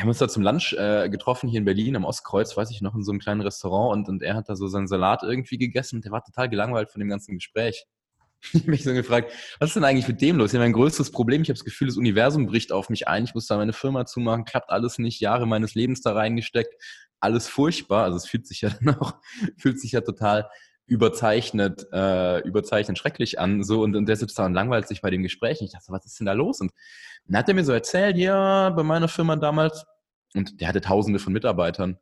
wir haben uns da zum Lunch äh, getroffen hier in Berlin am Ostkreuz, weiß ich noch, in so einem kleinen Restaurant und, und er hat da so seinen Salat irgendwie gegessen und der war total gelangweilt von dem ganzen Gespräch. Ich habe mich so gefragt, was ist denn eigentlich mit dem los? Ich habe mein größtes Problem. Ich habe das Gefühl, das Universum bricht auf mich ein. Ich muss da meine Firma zumachen, klappt alles nicht, Jahre meines Lebens da reingesteckt, alles furchtbar. Also es fühlt sich ja auch, fühlt sich ja total überzeichnet, äh, überzeichnet schrecklich an. So und, und der sitzt da und langweilt sich bei dem Gespräch. Ich dachte, was ist denn da los? Und dann hat er mir so erzählt, ja, bei meiner Firma damals, und der hatte tausende von Mitarbeitern,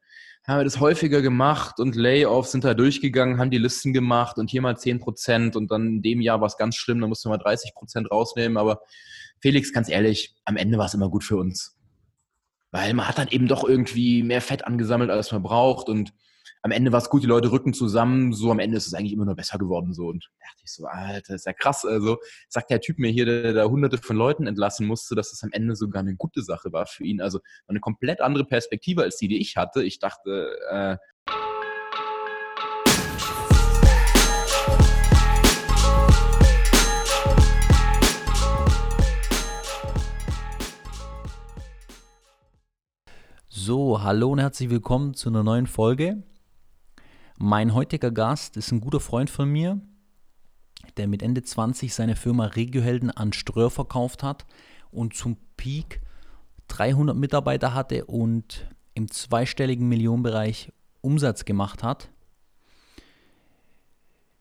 haben wir das häufiger gemacht und Layoffs sind da durchgegangen, haben die Listen gemacht und hier mal 10 Prozent und dann in dem Jahr war es ganz schlimm, da mussten wir mal 30 Prozent rausnehmen. Aber Felix, ganz ehrlich, am Ende war es immer gut für uns. Weil man hat dann eben doch irgendwie mehr Fett angesammelt, als man braucht und am Ende war es gut, die Leute rücken zusammen, so am Ende ist es eigentlich immer nur besser geworden. So. Und da dachte ich so, Alter, ist ja krass. Also sagt der Typ mir hier, der da hunderte von Leuten entlassen musste, dass es am Ende sogar eine gute Sache war für ihn. Also eine komplett andere Perspektive als die, die ich hatte. Ich dachte, äh, So, hallo und herzlich willkommen zu einer neuen Folge. Mein heutiger Gast ist ein guter Freund von mir, der mit Ende 20 seine Firma Regiohelden an Ströer verkauft hat und zum Peak 300 Mitarbeiter hatte und im zweistelligen Millionenbereich Umsatz gemacht hat.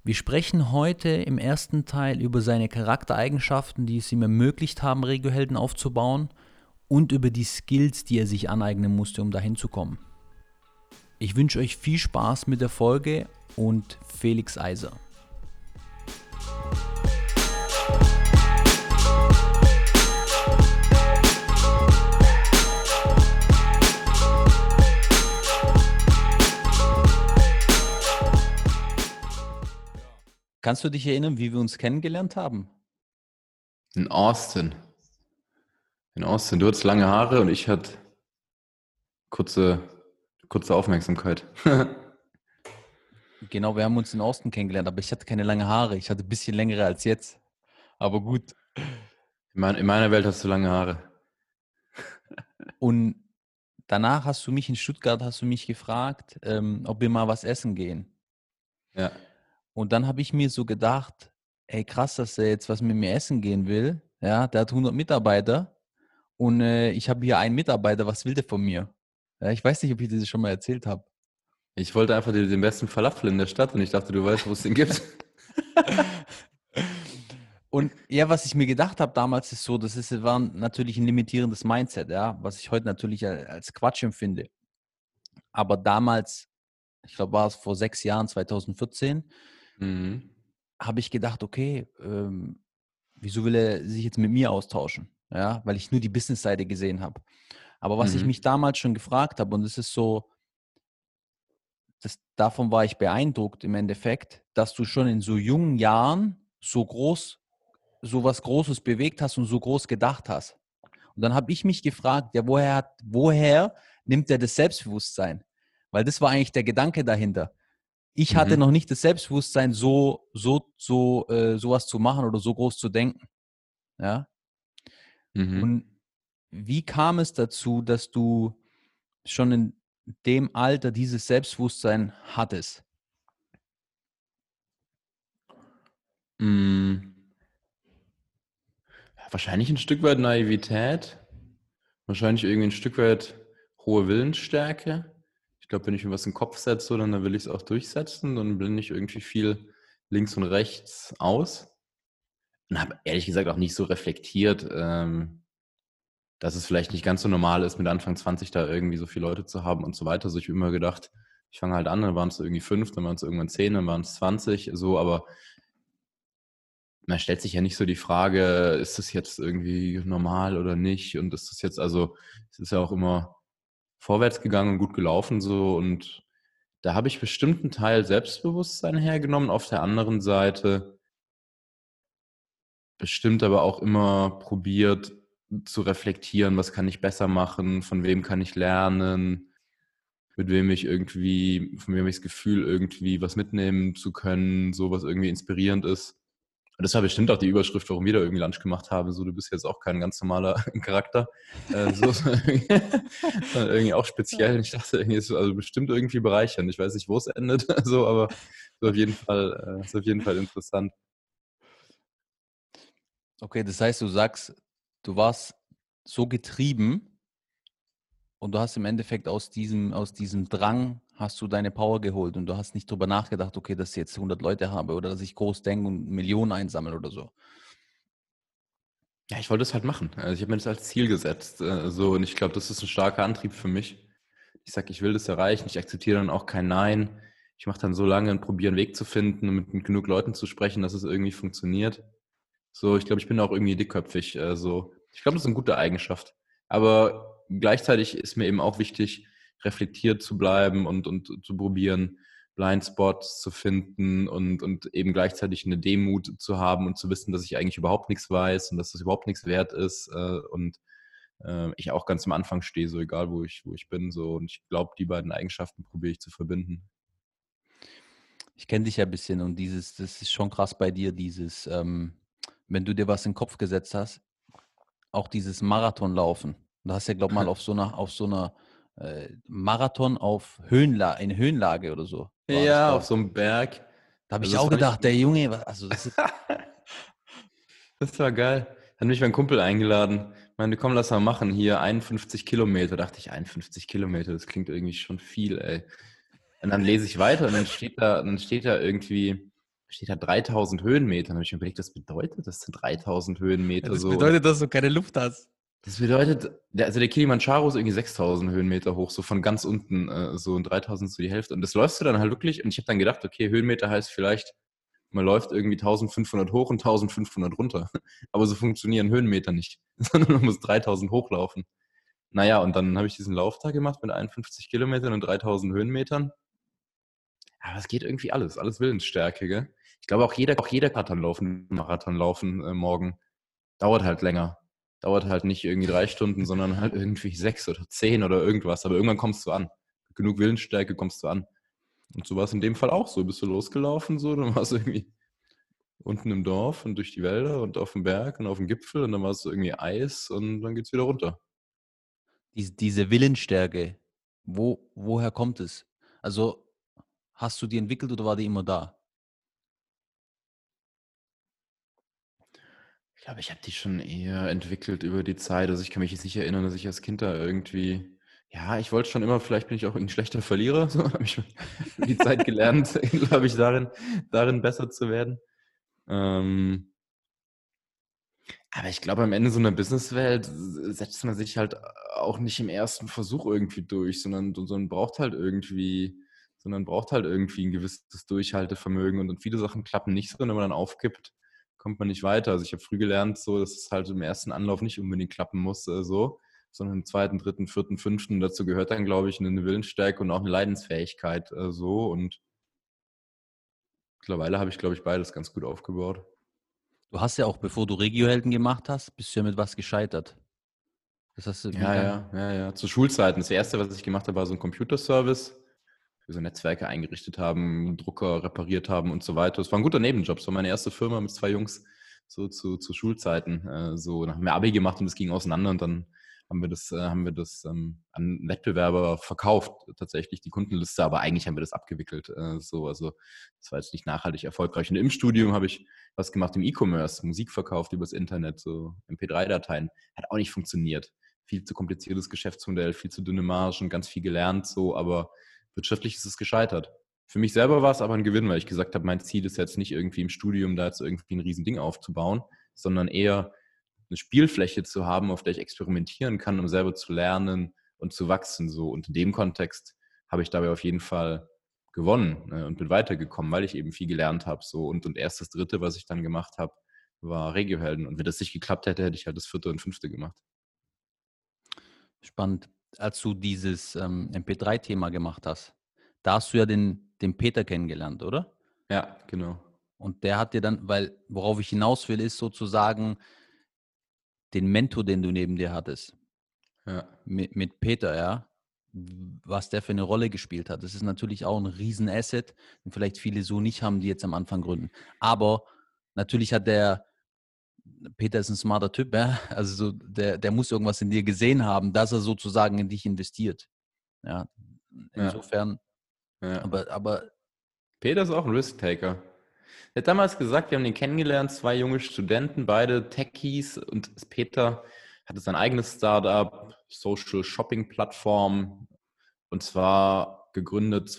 Wir sprechen heute im ersten Teil über seine Charaktereigenschaften, die es ihm ermöglicht haben, Regiohelden aufzubauen und über die Skills, die er sich aneignen musste, um dahin zu kommen. Ich wünsche euch viel Spaß mit der Folge und Felix Eiser. Kannst du dich erinnern, wie wir uns kennengelernt haben? In Austin. In Austin. Du hattest lange Haare und ich hatte kurze kurze Aufmerksamkeit. genau, wir haben uns in Osten kennengelernt, aber ich hatte keine lange Haare. Ich hatte ein bisschen längere als jetzt. Aber gut. In, mein, in meiner Welt hast du lange Haare. Und danach hast du mich in Stuttgart, hast du mich gefragt, ähm, ob wir mal was essen gehen. Ja. Und dann habe ich mir so gedacht, ey krass, dass er jetzt was mit mir essen gehen will. Ja, der hat 100 Mitarbeiter und äh, ich habe hier einen Mitarbeiter, was will der von mir? Ja, ich weiß nicht, ob ich dir das schon mal erzählt habe. Ich wollte einfach den besten Falafel in der Stadt und ich dachte, du weißt, wo es den gibt. und ja, was ich mir gedacht habe damals ist so, das ist, war natürlich ein limitierendes Mindset, ja, was ich heute natürlich als Quatsch empfinde. Aber damals, ich glaube, war es vor sechs Jahren, 2014, mhm. habe ich gedacht, okay, ähm, wieso will er sich jetzt mit mir austauschen? Ja, weil ich nur die Business-Seite gesehen habe. Aber was mhm. ich mich damals schon gefragt habe, und es ist so, das, davon war ich beeindruckt im Endeffekt, dass du schon in so jungen Jahren so groß, so was Großes bewegt hast und so groß gedacht hast. Und dann habe ich mich gefragt, ja, woher, hat, woher nimmt er das Selbstbewusstsein? Weil das war eigentlich der Gedanke dahinter. Ich hatte mhm. noch nicht das Selbstbewusstsein, so, so, so, äh, sowas zu machen oder so groß zu denken. Ja. Mhm. Und wie kam es dazu, dass du schon in dem Alter dieses Selbstbewusstsein hattest? Hm. Wahrscheinlich ein Stück weit Naivität, wahrscheinlich irgendwie ein Stück weit hohe Willensstärke. Ich glaube, wenn ich mir was in den Kopf setze, dann will ich es auch durchsetzen, dann blende ich irgendwie viel links und rechts aus. Und habe ehrlich gesagt auch nicht so reflektiert, ähm, dass es vielleicht nicht ganz so normal ist, mit Anfang 20 da irgendwie so viele Leute zu haben und so weiter. Also ich immer gedacht, ich fange halt an, dann waren es irgendwie fünf, dann waren es irgendwann zehn, dann waren es 20, so, aber man stellt sich ja nicht so die Frage, ist das jetzt irgendwie normal oder nicht? Und ist das jetzt, also es ist ja auch immer vorwärts gegangen und gut gelaufen so und da habe ich bestimmt einen Teil Selbstbewusstsein hergenommen. Auf der anderen Seite bestimmt aber auch immer probiert, zu reflektieren, was kann ich besser machen, von wem kann ich lernen, mit wem ich irgendwie, von wem ich das Gefühl, irgendwie was mitnehmen zu können, so was irgendwie inspirierend ist. Und das war bestimmt auch die Überschrift, warum wir da irgendwie Lunch gemacht haben. So, du bist jetzt auch kein ganz normaler Charakter. Äh, so, irgendwie auch speziell. Ich dachte, irgendwie ist also bestimmt irgendwie bereichernd. Ich weiß nicht, wo es endet, so, aber so auf jeden Fall, äh, ist auf jeden Fall interessant. Okay, das heißt, du sagst, du warst so getrieben und du hast im Endeffekt aus diesem, aus diesem Drang hast du deine Power geholt und du hast nicht drüber nachgedacht, okay, dass ich jetzt 100 Leute habe oder dass ich groß denke und Millionen einsammle oder so. Ja, ich wollte es halt machen. Also ich habe mir das als Ziel gesetzt. Äh, so, und ich glaube, das ist ein starker Antrieb für mich. Ich sage, ich will das erreichen. Ich akzeptiere dann auch kein Nein. Ich mache dann so lange und probiere einen Weg zu finden, mit, mit genug Leuten zu sprechen, dass es irgendwie funktioniert. So, ich glaube, ich bin auch irgendwie dickköpfig. Äh, so. Ich glaube, das ist eine gute Eigenschaft. Aber gleichzeitig ist mir eben auch wichtig, reflektiert zu bleiben und, und zu probieren, Blindspots zu finden und, und eben gleichzeitig eine Demut zu haben und zu wissen, dass ich eigentlich überhaupt nichts weiß und dass das überhaupt nichts wert ist äh, und äh, ich auch ganz am Anfang stehe, so egal wo ich, wo ich bin. So. Und ich glaube, die beiden Eigenschaften probiere ich zu verbinden. Ich kenne dich ja ein bisschen und dieses, das ist schon krass bei dir, dieses, ähm, wenn du dir was in den Kopf gesetzt hast, auch dieses Marathonlaufen. Du hast ja, glaube ich, mal auf so einer, auf so einer äh, Marathon auf Höhenla in Höhenlage oder so. Ja, auf so einem Berg. Da habe ich also auch gedacht, ich... der Junge, also das, ist das war geil. Hat mich mein Kumpel eingeladen. Ich Meinte, komm, lass mal machen. Hier 51 Kilometer. Da dachte ich, 51 Kilometer, das klingt irgendwie schon viel, ey. Und dann lese ich weiter und dann steht da, dann steht da irgendwie, steht da 3000 Höhenmeter. Dann habe ich mir überlegt, was bedeutet das sind 3000 Höhenmeter? das so. bedeutet, dass du keine Luft hast. Das bedeutet, also der Kilimanjaro ist irgendwie 6000 Höhenmeter hoch, so von ganz unten, äh, so und 3000 so die Hälfte. Und das läufst du dann halt wirklich. Und ich habe dann gedacht, okay, Höhenmeter heißt vielleicht, man läuft irgendwie 1500 hoch und 1500 runter. Aber so funktionieren Höhenmeter nicht, sondern man muss 3000 hochlaufen. Naja, und dann habe ich diesen Lauftag gemacht mit 51 Kilometern und 3000 Höhenmetern. Aber es geht irgendwie alles, alles Willensstärke, gell? Ich glaube auch jeder, auch jeder Marathon laufen, Marathon laufen äh, morgen dauert halt länger. Dauert halt nicht irgendwie drei Stunden, sondern halt irgendwie sechs oder zehn oder irgendwas. Aber irgendwann kommst du an. Genug Willensstärke kommst du an. Und so war es in dem Fall auch so. Bist du losgelaufen, so, dann warst du irgendwie unten im Dorf und durch die Wälder und auf dem Berg und auf dem Gipfel und dann war es irgendwie Eis und dann geht es wieder runter. Diese, diese Willensstärke, wo, woher kommt es? Also hast du die entwickelt oder war die immer da? Glaube, ich habe die schon eher entwickelt über die Zeit. Also ich kann mich jetzt nicht erinnern, dass ich als Kind da irgendwie, ja, ich wollte schon immer, vielleicht bin ich auch ein schlechter Verlierer, so habe ich die Zeit gelernt, glaube ich, darin, darin besser zu werden. Ähm, aber ich glaube, am Ende so einer Businesswelt setzt man sich halt auch nicht im ersten Versuch irgendwie durch, sondern, sondern braucht halt irgendwie, sondern braucht halt irgendwie ein gewisses Durchhaltevermögen und, und viele Sachen klappen nicht so, wenn man dann aufgibt kommt man nicht weiter. Also ich habe früh gelernt, so, dass es halt im ersten Anlauf nicht unbedingt klappen muss, äh, so, sondern im zweiten, dritten, vierten, fünften. Dazu gehört dann, glaube ich, eine Willensstärke und auch eine Leidensfähigkeit äh, so. Und mittlerweile habe ich, glaube ich, beides ganz gut aufgebaut. Du hast ja auch, bevor du Regiohelden gemacht hast, bist du ja mit was gescheitert. Das hast du ja, ja, ja, ja. Zu Schulzeiten. Das erste, was ich gemacht habe, war so ein Computerservice wir so Netzwerke eingerichtet haben, Drucker repariert haben und so weiter. Das war ein guter Nebenjob. Das war meine erste Firma mit zwei Jungs so zu, zu Schulzeiten. Äh, so nach mir Abi gemacht und es ging auseinander und dann haben wir das, äh, haben wir das ähm, an Wettbewerber verkauft, tatsächlich die Kundenliste, aber eigentlich haben wir das abgewickelt. Äh, so, also das war jetzt nicht nachhaltig erfolgreich. Und im Studium habe ich was gemacht im E-Commerce, Musik verkauft übers Internet, so MP3-Dateien. Hat auch nicht funktioniert. Viel zu kompliziertes Geschäftsmodell, viel zu dünne Margen, ganz viel gelernt, so, aber wirtschaftlich ist es gescheitert. Für mich selber war es aber ein Gewinn, weil ich gesagt habe, mein Ziel ist jetzt nicht irgendwie im Studium da jetzt irgendwie ein Riesending aufzubauen, sondern eher eine Spielfläche zu haben, auf der ich experimentieren kann, um selber zu lernen und zu wachsen. So. Und in dem Kontext habe ich dabei auf jeden Fall gewonnen ne, und bin weitergekommen, weil ich eben viel gelernt habe. So. Und, und erst das Dritte, was ich dann gemacht habe, war Regiohelden. Und wenn das nicht geklappt hätte, hätte ich halt das Vierte und Fünfte gemacht. Spannend als du dieses ähm, MP3-Thema gemacht hast, da hast du ja den, den Peter kennengelernt, oder? Ja, genau. Und der hat dir dann, weil worauf ich hinaus will, ist sozusagen den Mentor, den du neben dir hattest. Ja. Mit, mit Peter, ja. Was der für eine Rolle gespielt hat. Das ist natürlich auch ein Riesenasset, den vielleicht viele so nicht haben, die jetzt am Anfang gründen. Aber natürlich hat der, Peter ist ein smarter Typ, ja? also so, der, der muss irgendwas in dir gesehen haben, dass er sozusagen in dich investiert. Ja, insofern, ja. Aber, aber. Peter ist auch ein Risk-Taker. Er hat damals gesagt, wir haben den kennengelernt, zwei junge Studenten, beide Techies und Peter hatte sein eigenes Startup, Social Shopping Plattform und zwar gegründet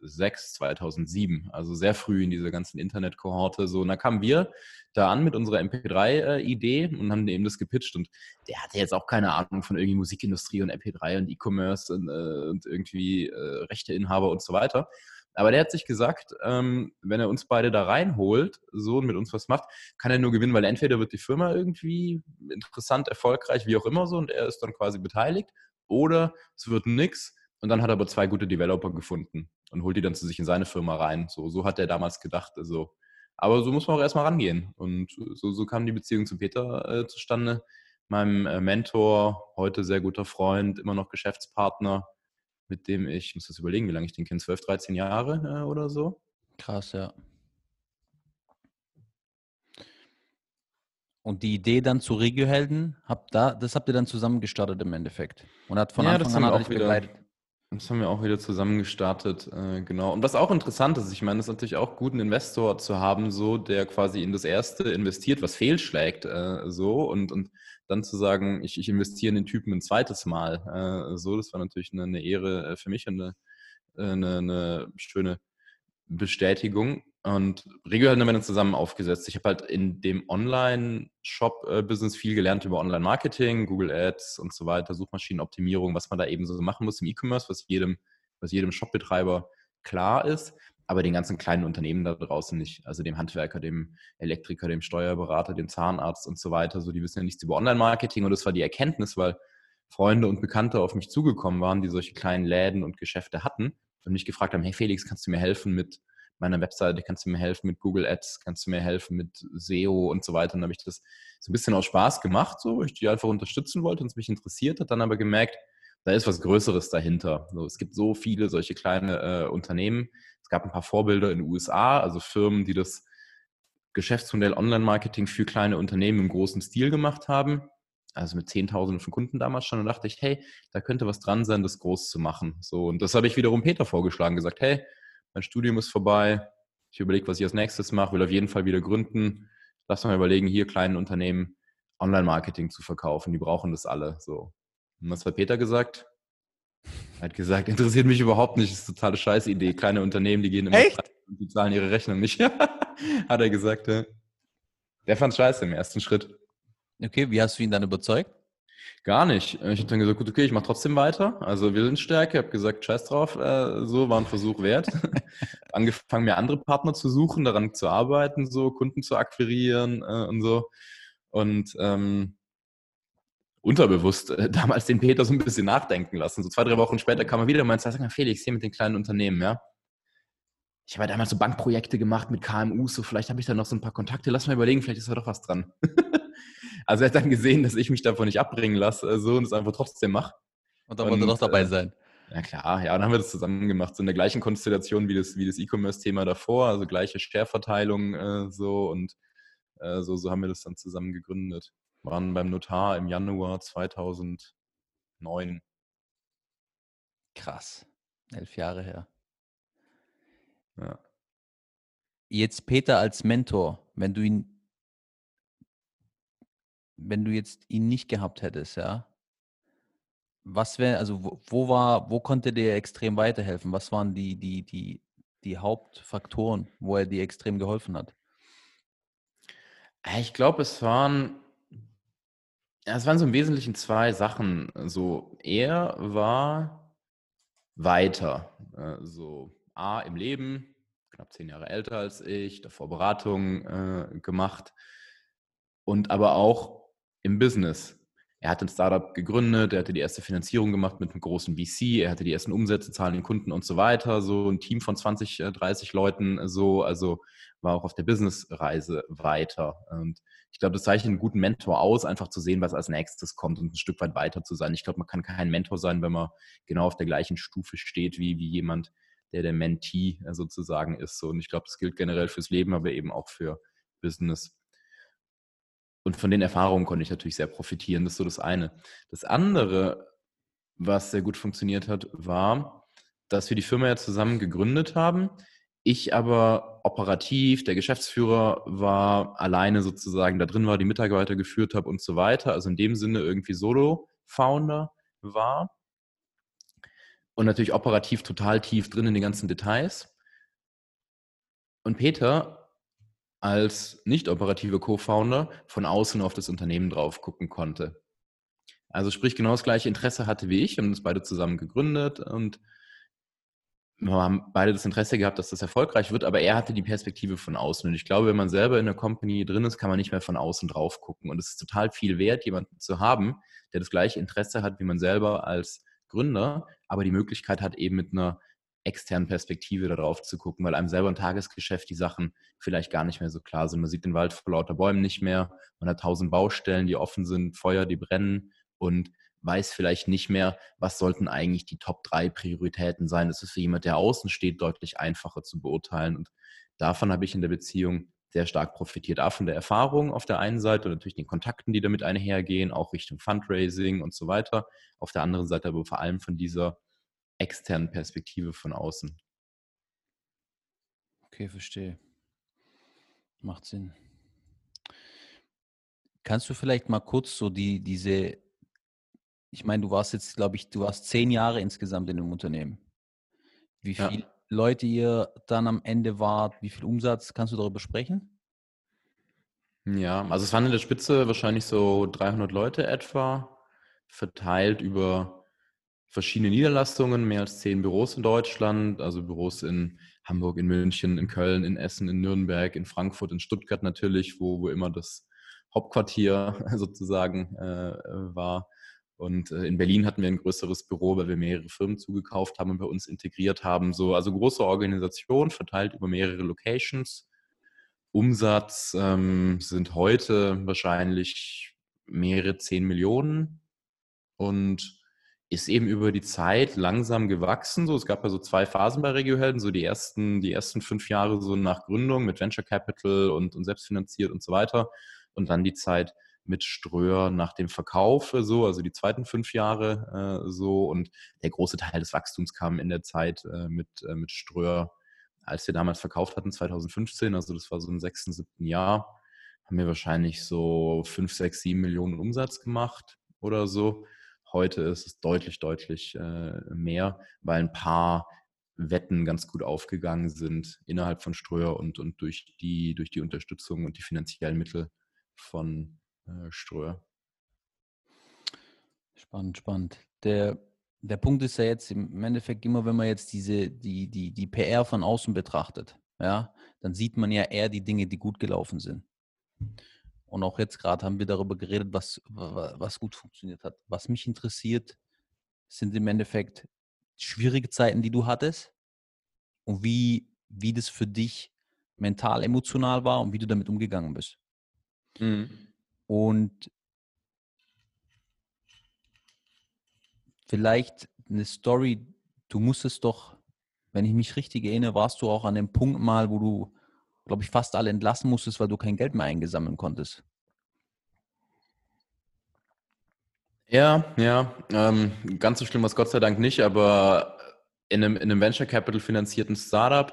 2006, 2007, also sehr früh in dieser ganzen Internet-Kohorte. So, und da kamen wir da an mit unserer MP3-Idee äh, und haben eben das gepitcht. Und der hatte jetzt auch keine Ahnung von irgendwie Musikindustrie und MP3 und E-Commerce und, äh, und, irgendwie äh, Rechteinhaber und so weiter. Aber der hat sich gesagt, ähm, wenn er uns beide da reinholt, so und mit uns was macht, kann er nur gewinnen, weil entweder wird die Firma irgendwie interessant, erfolgreich, wie auch immer so, und er ist dann quasi beteiligt, oder es wird nix. Und dann hat er aber zwei gute Developer gefunden und holt die dann zu sich in seine Firma rein. So, so hat er damals gedacht. Also, aber so muss man auch erstmal rangehen. Und so, so kam die Beziehung zu Peter äh, zustande. Meinem äh, Mentor, heute sehr guter Freund, immer noch Geschäftspartner, mit dem ich, ich muss das überlegen, wie lange ich den kenne, 12, 13 Jahre äh, oder so. Krass, ja. Und die Idee dann zu Regiohelden, habt da, das habt ihr dann zusammen gestartet im Endeffekt. Und hat von ja, Anfang an auch wieder, begleitet. Das haben wir auch wieder zusammen gestartet, äh, genau. Und was auch interessant ist, ich meine, es ist natürlich auch gut, einen Investor zu haben, so, der quasi in das erste investiert, was fehlschlägt, äh, so, und, und dann zu sagen, ich, ich investiere in den Typen ein zweites Mal. Äh, so, das war natürlich eine, eine Ehre äh, für mich und eine, äh, eine, eine schöne Bestätigung. Und Regio haben dann zusammen aufgesetzt. Ich habe halt in dem Online-Shop-Business viel gelernt über Online-Marketing, Google Ads und so weiter, Suchmaschinenoptimierung, was man da eben so machen muss im E-Commerce, was jedem, was jedem Shop-Betreiber klar ist aber den ganzen kleinen Unternehmen da draußen nicht. Also dem Handwerker, dem Elektriker, dem Steuerberater, dem Zahnarzt und so weiter. So, die wissen ja nichts über Online-Marketing und das war die Erkenntnis, weil Freunde und Bekannte auf mich zugekommen waren, die solche kleinen Läden und Geschäfte hatten und mich gefragt haben, hey Felix, kannst du mir helfen mit meiner Webseite, kannst du mir helfen mit Google Ads, kannst du mir helfen mit SEO und so weiter. Und dann habe ich das so ein bisschen aus Spaß gemacht, so, weil ich die einfach unterstützen wollte und es mich interessiert hat, dann aber gemerkt, da ist was Größeres dahinter. So, es gibt so viele solche kleine äh, Unternehmen, es gab ein paar Vorbilder in den USA, also Firmen, die das Geschäftsmodell Online-Marketing für kleine Unternehmen im großen Stil gemacht haben. Also mit Zehntausenden von Kunden damals schon. Und dachte ich, hey, da könnte was dran sein, das groß zu machen. So, und das habe ich wiederum Peter vorgeschlagen, gesagt, hey, mein Studium ist vorbei. Ich überlege, was ich als nächstes mache, will auf jeden Fall wieder gründen. Lass mal überlegen, hier kleinen Unternehmen Online-Marketing zu verkaufen. Die brauchen das alle. So. Und was hat Peter gesagt? Er hat gesagt, interessiert mich überhaupt nicht, das ist eine totale Scheißidee. Kleine Unternehmen, die gehen immer Echt? und die zahlen ihre Rechnung nicht. hat er gesagt, ja. Der fand scheiße im ersten Schritt. Okay, wie hast du ihn dann überzeugt? Gar nicht. Ich habe dann gesagt, gut, okay, ich mache trotzdem weiter. Also Willensstärke, habe gesagt, scheiß drauf, äh, so war ein Versuch wert. Angefangen, mir andere Partner zu suchen, daran zu arbeiten, so Kunden zu akquirieren äh, und so. Und ähm, unterbewusst äh, damals den Peter so ein bisschen nachdenken lassen. So zwei, drei Wochen später kam er wieder und meinte, sag mal, Felix, hier mit den kleinen Unternehmen, ja. Ich habe ja damals so Bankprojekte gemacht mit KMUs, so vielleicht habe ich da noch so ein paar Kontakte, lass mal überlegen, vielleicht ist da doch was dran. also er hat dann gesehen, dass ich mich davon nicht abbringen lasse äh, so, und es einfach trotzdem mache. Und dann wollte er doch dabei äh, sein. Ja klar, ja, dann haben wir das zusammen gemacht, so in der gleichen Konstellation wie das, wie das E-Commerce-Thema davor, also gleiche Share-Verteilung äh, so und äh, so, so haben wir das dann zusammen gegründet waren beim Notar im Januar 2009. Krass. Elf Jahre her. Ja. Jetzt Peter als Mentor, wenn du ihn, wenn du jetzt ihn nicht gehabt hättest, ja, was wäre, also wo, wo, war, wo konnte der extrem weiterhelfen? Was waren die, die, die, die Hauptfaktoren, wo er dir extrem geholfen hat? Ich glaube, es waren es waren so im Wesentlichen zwei Sachen. So, er war weiter. Äh, so, A, im Leben, knapp zehn Jahre älter als ich, davor Beratungen äh, gemacht und aber auch im Business. Er hat ein Startup gegründet, er hatte die erste Finanzierung gemacht mit einem großen VC, er hatte die ersten Umsätze, Zahlen den Kunden und so weiter. So ein Team von 20, 30 äh, Leuten, so, also war auch auf der Businessreise weiter. Und ich glaube, das zeichnet einen guten Mentor aus, einfach zu sehen, was als nächstes kommt und ein Stück weit weiter zu sein. Ich glaube, man kann kein Mentor sein, wenn man genau auf der gleichen Stufe steht wie, wie jemand, der der Mentee äh, sozusagen ist. Und ich glaube, das gilt generell fürs Leben, aber eben auch für, Business. Und von den Erfahrungen konnte ich natürlich sehr profitieren. Das ist so das eine. Das andere, was sehr gut funktioniert hat, war, dass wir die Firma ja zusammen gegründet haben. Ich aber operativ, der Geschäftsführer war alleine sozusagen da drin war, die Mitarbeiter geführt habe und so weiter. Also in dem Sinne irgendwie Solo-Founder war. Und natürlich operativ total tief drin in den ganzen Details. Und Peter als nicht operative Co-Founder von außen auf das Unternehmen drauf gucken konnte. Also sprich genau das gleiche Interesse hatte wie ich und uns beide zusammen gegründet und wir haben beide das Interesse gehabt, dass das erfolgreich wird, aber er hatte die Perspektive von außen. Und ich glaube, wenn man selber in der Company drin ist, kann man nicht mehr von außen drauf gucken. Und es ist total viel wert, jemanden zu haben, der das gleiche Interesse hat wie man selber als Gründer, aber die Möglichkeit hat, eben mit einer externen Perspektive darauf zu gucken, weil einem selber im Tagesgeschäft die Sachen vielleicht gar nicht mehr so klar sind. Man sieht den Wald vor lauter Bäumen nicht mehr, man hat tausend Baustellen, die offen sind, Feuer, die brennen und weiß vielleicht nicht mehr, was sollten eigentlich die Top 3 Prioritäten sein. Das ist für jemand, der außen steht, deutlich einfacher zu beurteilen. Und davon habe ich in der Beziehung sehr stark profitiert. A, von der Erfahrung auf der einen Seite und natürlich den Kontakten, die damit einhergehen, auch Richtung Fundraising und so weiter. Auf der anderen Seite aber vor allem von dieser externen Perspektive von außen. Okay, verstehe. Macht Sinn. Kannst du vielleicht mal kurz so die, diese ich meine, du warst jetzt, glaube ich, du warst zehn Jahre insgesamt in dem Unternehmen. Wie viele ja. Leute ihr dann am Ende wart, wie viel Umsatz, kannst du darüber sprechen? Ja, also es waren in der Spitze wahrscheinlich so 300 Leute etwa, verteilt über verschiedene Niederlassungen, mehr als zehn Büros in Deutschland, also Büros in Hamburg, in München, in Köln, in Essen, in Nürnberg, in Frankfurt, in Stuttgart natürlich, wo, wo immer das Hauptquartier sozusagen äh, war. Und äh, in Berlin hatten wir ein größeres Büro, weil wir mehrere Firmen zugekauft haben und bei uns integriert haben. So, also große Organisation, verteilt über mehrere Locations. Umsatz ähm, sind heute wahrscheinlich mehrere zehn Millionen und ist eben über die Zeit langsam gewachsen. So, es gab ja so zwei Phasen bei Regiohelden, so die ersten, die ersten fünf Jahre so nach Gründung mit Venture Capital und, und selbstfinanziert und so weiter. Und dann die Zeit mit Ströer nach dem Verkauf so, also die zweiten fünf Jahre äh, so. Und der große Teil des Wachstums kam in der Zeit äh, mit, äh, mit Ströer, als wir damals verkauft hatten, 2015, also das war so im sechsten, siebten Jahr, haben wir wahrscheinlich so fünf, sechs, sieben Millionen Umsatz gemacht oder so. Heute ist es deutlich, deutlich äh, mehr, weil ein paar Wetten ganz gut aufgegangen sind innerhalb von Ströer und, und durch, die, durch die Unterstützung und die finanziellen Mittel von, äh, Ströer. Spannend, spannend. Der, der Punkt ist ja jetzt im Endeffekt immer, wenn man jetzt diese, die, die, die PR von außen betrachtet, ja, dann sieht man ja eher die Dinge, die gut gelaufen sind. Und auch jetzt gerade haben wir darüber geredet, was, was gut funktioniert hat. Was mich interessiert, sind im Endeffekt schwierige Zeiten, die du hattest und wie, wie das für dich mental, emotional war und wie du damit umgegangen bist. Mhm. Und vielleicht eine Story, du musstest doch, wenn ich mich richtig erinnere, warst du auch an dem Punkt mal, wo du, glaube ich, fast alle entlassen musstest, weil du kein Geld mehr eingesammeln konntest. Ja, ja, ähm, ganz so schlimm war es Gott sei Dank nicht, aber in einem, in einem Venture Capital finanzierten Startup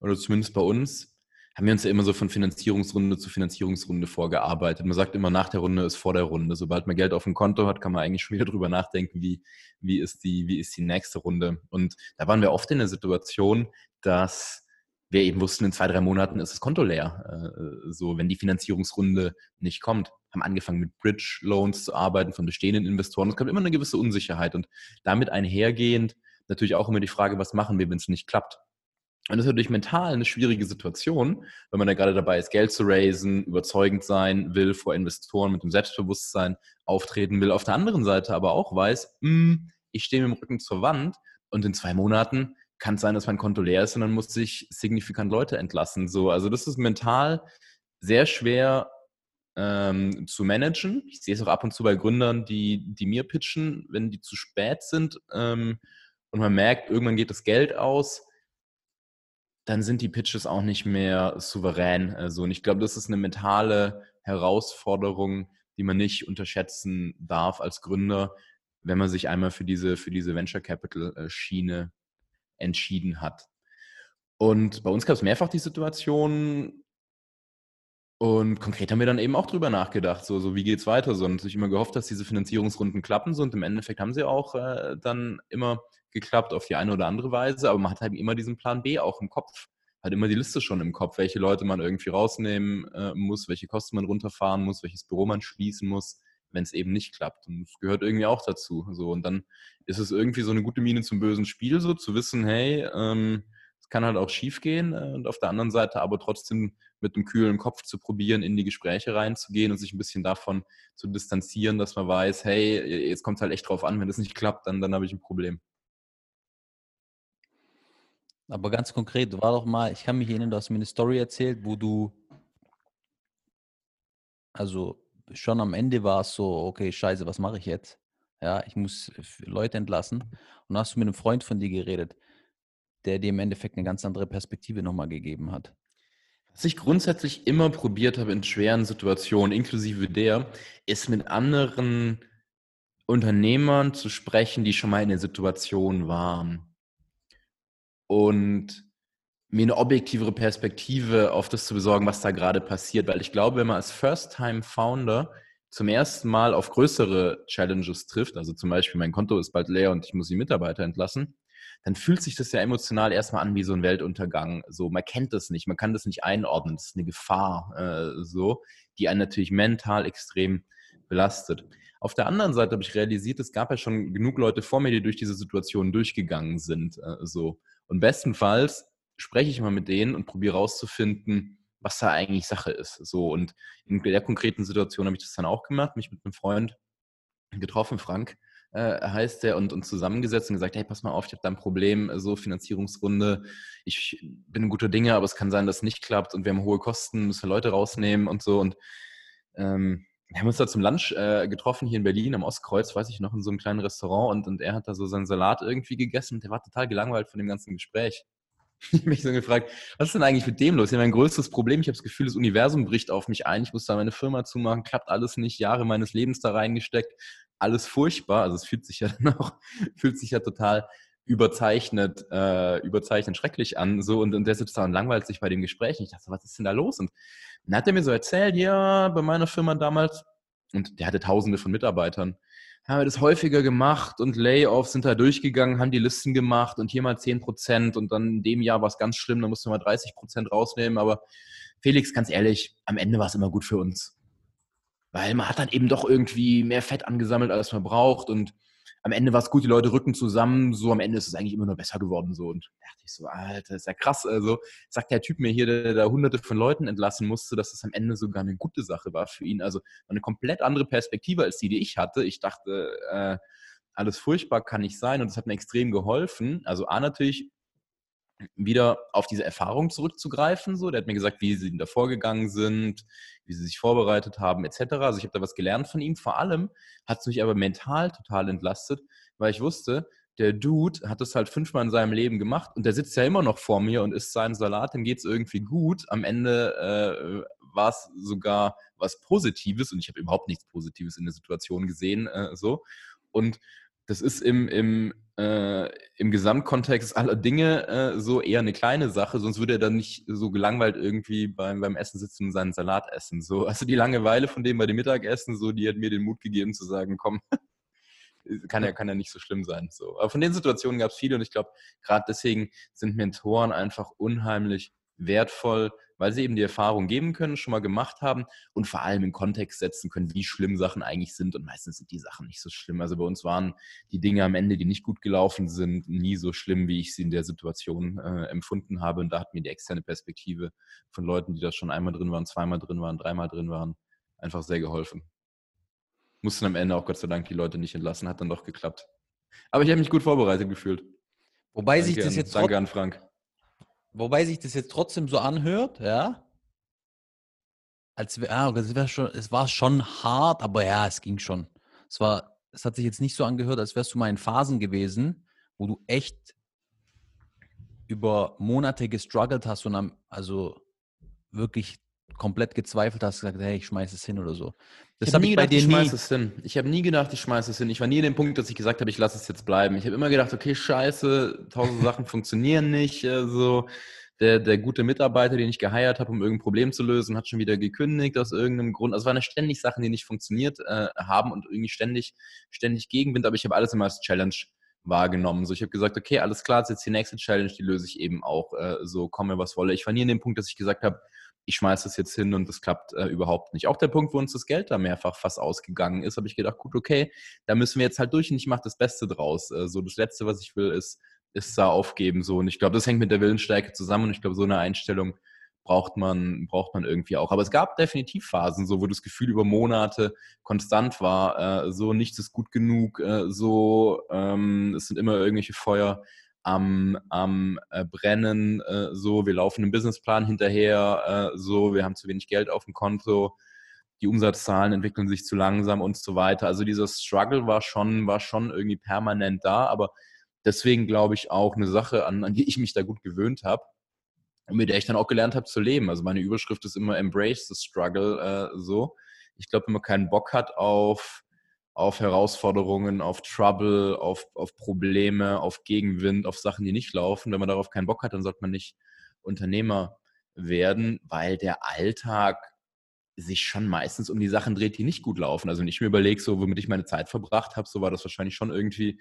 oder zumindest bei uns haben wir uns ja immer so von Finanzierungsrunde zu Finanzierungsrunde vorgearbeitet. Man sagt immer, nach der Runde ist vor der Runde. Sobald man Geld auf dem Konto hat, kann man eigentlich schon wieder drüber nachdenken, wie, wie, ist, die, wie ist die nächste Runde. Und da waren wir oft in der Situation, dass wir eben wussten, in zwei, drei Monaten ist das Konto leer. Äh, so, wenn die Finanzierungsrunde nicht kommt. Haben angefangen mit Bridge Loans zu arbeiten von bestehenden Investoren. Es gab immer eine gewisse Unsicherheit und damit einhergehend natürlich auch immer die Frage, was machen wir, wenn es nicht klappt? Und das ist natürlich mental eine schwierige Situation, wenn man da gerade dabei ist, Geld zu raisen, überzeugend sein will vor Investoren, mit dem Selbstbewusstsein auftreten will. Auf der anderen Seite aber auch weiß, mh, hm, ich stehe mit dem Rücken zur Wand und in zwei Monaten kann es sein, dass mein Konto leer ist und dann muss ich signifikant Leute entlassen. So, also das ist mental sehr schwer ähm, zu managen. Ich sehe es auch ab und zu bei Gründern, die, die mir pitchen, wenn die zu spät sind ähm, und man merkt, irgendwann geht das Geld aus dann sind die Pitches auch nicht mehr souverän. Also, und ich glaube, das ist eine mentale Herausforderung, die man nicht unterschätzen darf als Gründer, wenn man sich einmal für diese, für diese Venture Capital äh, Schiene entschieden hat. Und bei uns gab es mehrfach die Situation, und konkret haben wir dann eben auch drüber nachgedacht, so, so wie geht's weiter? So, und sich immer gehofft, dass diese Finanzierungsrunden klappen. So, und im Endeffekt haben sie auch äh, dann immer geklappt auf die eine oder andere Weise, aber man hat halt immer diesen Plan B auch im Kopf. Hat immer die Liste schon im Kopf, welche Leute man irgendwie rausnehmen äh, muss, welche Kosten man runterfahren muss, welches Büro man schließen muss, wenn es eben nicht klappt. Und das gehört irgendwie auch dazu. So, und dann ist es irgendwie so eine gute Miene zum bösen Spiel, so zu wissen, hey, ähm, es kann halt auch schief gehen äh, und auf der anderen Seite aber trotzdem mit einem kühlen Kopf zu probieren, in die Gespräche reinzugehen und sich ein bisschen davon zu distanzieren, dass man weiß, hey, jetzt kommt es halt echt drauf an, wenn das nicht klappt, dann, dann habe ich ein Problem. Aber ganz konkret, war doch mal, ich kann mich erinnern, du hast mir eine Story erzählt, wo du, also schon am Ende war es so, okay, scheiße, was mache ich jetzt? Ja, ich muss Leute entlassen. Und dann hast du mit einem Freund von dir geredet der dir im Endeffekt eine ganz andere Perspektive nochmal gegeben hat? Was ich grundsätzlich immer probiert habe in schweren Situationen, inklusive der, ist mit anderen Unternehmern zu sprechen, die schon mal in der Situation waren. Und mir eine objektivere Perspektive auf das zu besorgen, was da gerade passiert. Weil ich glaube, wenn man als First-Time-Founder zum ersten Mal auf größere Challenges trifft, also zum Beispiel mein Konto ist bald leer und ich muss die Mitarbeiter entlassen, dann fühlt sich das ja emotional erstmal an wie so ein Weltuntergang. So, man kennt das nicht, man kann das nicht einordnen. Das ist eine Gefahr, äh, so, die einen natürlich mental extrem belastet. Auf der anderen Seite habe ich realisiert, es gab ja schon genug Leute vor mir, die durch diese Situation durchgegangen sind. Äh, so. Und bestenfalls spreche ich mal mit denen und probiere herauszufinden, was da eigentlich Sache ist. So. Und in der konkreten Situation habe ich das dann auch gemacht, mich mit einem Freund getroffen, Frank, äh, heißt der, und, und zusammengesetzt und gesagt, hey, pass mal auf, ich habe da ein Problem, so Finanzierungsrunde, ich bin ein guter Dinge, aber es kann sein, dass es nicht klappt und wir haben hohe Kosten, müssen Leute rausnehmen und so. Und ähm, wir haben uns da zum Lunch äh, getroffen hier in Berlin am Ostkreuz, weiß ich noch, in so einem kleinen Restaurant und, und er hat da so seinen Salat irgendwie gegessen und der war total gelangweilt von dem ganzen Gespräch. Ich habe mich so gefragt, was ist denn eigentlich mit dem los? Habe mein größtes Problem. Ich habe das Gefühl, das Universum bricht auf mich ein. Ich muss da meine Firma zumachen, klappt alles nicht, Jahre meines Lebens da reingesteckt alles furchtbar. Also es fühlt sich ja dann auch, fühlt sich ja total überzeichnet, äh, überzeichnet schrecklich an. So, und, und der sitzt da und langweilt sich bei dem Gespräch. Ich dachte, was ist denn da los? Und dann hat er mir so erzählt, ja, bei meiner Firma damals, und der hatte tausende von Mitarbeitern, haben wir das häufiger gemacht und Layoffs sind da durchgegangen, haben die Listen gemacht und hier mal 10 Prozent und dann in dem Jahr war es ganz schlimm, da mussten wir mal 30 Prozent rausnehmen. Aber Felix, ganz ehrlich, am Ende war es immer gut für uns weil man hat dann eben doch irgendwie mehr Fett angesammelt, als man braucht und am Ende war es gut, die Leute rücken zusammen, so am Ende ist es eigentlich immer nur besser geworden so und da dachte ich so, Alter, ist ja krass, also sagt der Typ mir hier, der da hunderte von Leuten entlassen musste, dass es am Ende sogar eine gute Sache war für ihn, also eine komplett andere Perspektive als die, die ich hatte. Ich dachte, äh, alles furchtbar kann nicht sein und das hat mir extrem geholfen. Also A natürlich wieder auf diese Erfahrung zurückzugreifen. So, der hat mir gesagt, wie sie da vorgegangen sind, wie sie sich vorbereitet haben, etc. Also ich habe da was gelernt von ihm. Vor allem hat es mich aber mental total entlastet, weil ich wusste, der Dude hat das halt fünfmal in seinem Leben gemacht und der sitzt ja immer noch vor mir und isst seinen Salat, dem geht es irgendwie gut. Am Ende äh, war es sogar was Positives und ich habe überhaupt nichts Positives in der Situation gesehen. Äh, so. Und das ist im, im, äh, im Gesamtkontext aller Dinge äh, so eher eine kleine Sache, sonst würde er dann nicht so gelangweilt irgendwie beim, beim Essen sitzen und seinen Salat essen. So, also die Langeweile von dem bei dem Mittagessen, so, die hat mir den Mut gegeben zu sagen, komm, kann ja, kann ja nicht so schlimm sein. So. Aber von den Situationen gab es viele und ich glaube, gerade deswegen sind Mentoren einfach unheimlich wertvoll, weil sie eben die Erfahrung geben können, schon mal gemacht haben und vor allem in Kontext setzen können, wie schlimm Sachen eigentlich sind. Und meistens sind die Sachen nicht so schlimm. Also bei uns waren die Dinge am Ende, die nicht gut gelaufen sind, nie so schlimm, wie ich sie in der Situation äh, empfunden habe. Und da hat mir die externe Perspektive von Leuten, die da schon einmal drin waren, zweimal drin waren, dreimal drin waren, einfach sehr geholfen. Mussten am Ende auch Gott sei Dank die Leute nicht entlassen, hat dann doch geklappt. Aber ich habe mich gut vorbereitet gefühlt. Wobei danke sich das an, jetzt danke an Frank. Wobei sich das jetzt trotzdem so anhört, ja. Als wär, ah, es, wär schon, es war schon hart, aber ja, es ging schon. Es war, es hat sich jetzt nicht so angehört, als wärst du mal in Phasen gewesen, wo du echt über Monate gestruggelt hast und am, also wirklich komplett gezweifelt hast, gesagt, hey, ich schmeiße es hin oder so. Das habe hab ich bei dir ich nie. Es hin. Ich habe nie gedacht, ich schmeiße es hin. Ich war nie in dem Punkt, dass ich gesagt habe, ich lasse es jetzt bleiben. Ich habe immer gedacht, okay, scheiße, tausend Sachen funktionieren nicht. Äh, so. Der, der gute Mitarbeiter, den ich geheiert habe, um irgendein Problem zu lösen, hat schon wieder gekündigt aus irgendeinem Grund. Also es waren ständig Sachen, die nicht funktioniert äh, haben und irgendwie ständig, ständig Gegenwind, aber ich habe alles immer als Challenge wahrgenommen. So, ich habe gesagt, okay, alles klar, ist jetzt die nächste Challenge, die löse ich eben auch äh, so, komme was wolle. Ich war nie in dem Punkt, dass ich gesagt habe, ich schmeiße das jetzt hin und das klappt äh, überhaupt nicht. Auch der Punkt, wo uns das Geld da mehrfach fast ausgegangen ist, habe ich gedacht, gut, okay, da müssen wir jetzt halt durch und ich mache das Beste draus. Äh, so das Letzte, was ich will, ist, ist da aufgeben. So. Und ich glaube, das hängt mit der Willensstärke zusammen und ich glaube, so eine Einstellung braucht man, braucht man irgendwie auch. Aber es gab definitiv Phasen, so wo das Gefühl über Monate konstant war, äh, so nichts ist gut genug, äh, so ähm, es sind immer irgendwelche Feuer am, am äh, Brennen, äh, so, wir laufen einem Businessplan hinterher, äh, so, wir haben zu wenig Geld auf dem Konto, die Umsatzzahlen entwickeln sich zu langsam und so weiter. Also dieser Struggle war schon, war schon irgendwie permanent da, aber deswegen glaube ich auch eine Sache, an, an die ich mich da gut gewöhnt habe und mit der ich dann auch gelernt habe zu leben. Also meine Überschrift ist immer Embrace the Struggle äh, so. Ich glaube, wenn man keinen Bock hat auf auf Herausforderungen, auf Trouble, auf, auf Probleme, auf Gegenwind, auf Sachen, die nicht laufen. Wenn man darauf keinen Bock hat, dann sollte man nicht Unternehmer werden, weil der Alltag sich schon meistens um die Sachen dreht, die nicht gut laufen. Also wenn ich mir überlege, so womit ich meine Zeit verbracht habe, so war das wahrscheinlich schon irgendwie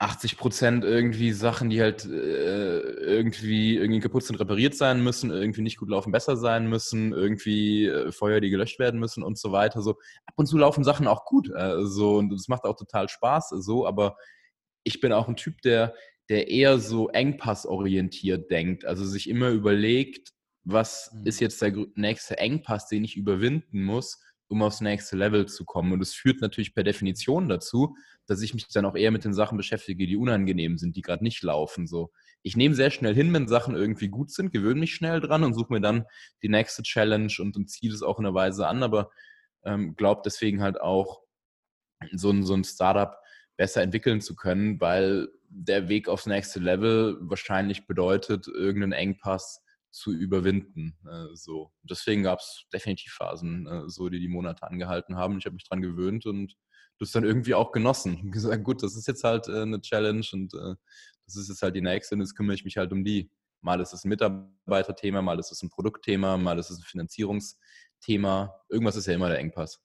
80 Prozent irgendwie Sachen, die halt äh, irgendwie, irgendwie kaputt sind, repariert sein müssen, irgendwie nicht gut laufen, besser sein müssen, irgendwie äh, Feuer, die gelöscht werden müssen und so weiter. So ab und zu laufen Sachen auch gut, äh, so und das macht auch total Spaß, so. Aber ich bin auch ein Typ, der der eher so engpassorientiert denkt, also sich immer überlegt, was mhm. ist jetzt der nächste Engpass, den ich überwinden muss, um aufs nächste Level zu kommen. Und es führt natürlich per Definition dazu, dass ich mich dann auch eher mit den Sachen beschäftige, die unangenehm sind, die gerade nicht laufen. So, ich nehme sehr schnell hin, wenn Sachen irgendwie gut sind, gewöhne mich schnell dran und suche mir dann die nächste Challenge und, und ziehe das auch in einer Weise an, aber ähm, glaube deswegen halt auch, so ein, so ein Startup besser entwickeln zu können, weil der Weg aufs nächste Level wahrscheinlich bedeutet, irgendeinen Engpass zu überwinden. Äh, so. Deswegen gab es definitiv Phasen, äh, so die die Monate angehalten haben. Ich habe mich dran gewöhnt und das dann irgendwie auch genossen. Und gesagt, gut, das ist jetzt halt äh, eine Challenge und äh, das ist jetzt halt die nächste und jetzt kümmere ich mich halt um die. Mal ist es ein Mitarbeiterthema, mal ist es ein Produktthema, mal ist es ein Finanzierungsthema. Irgendwas ist ja immer der Engpass.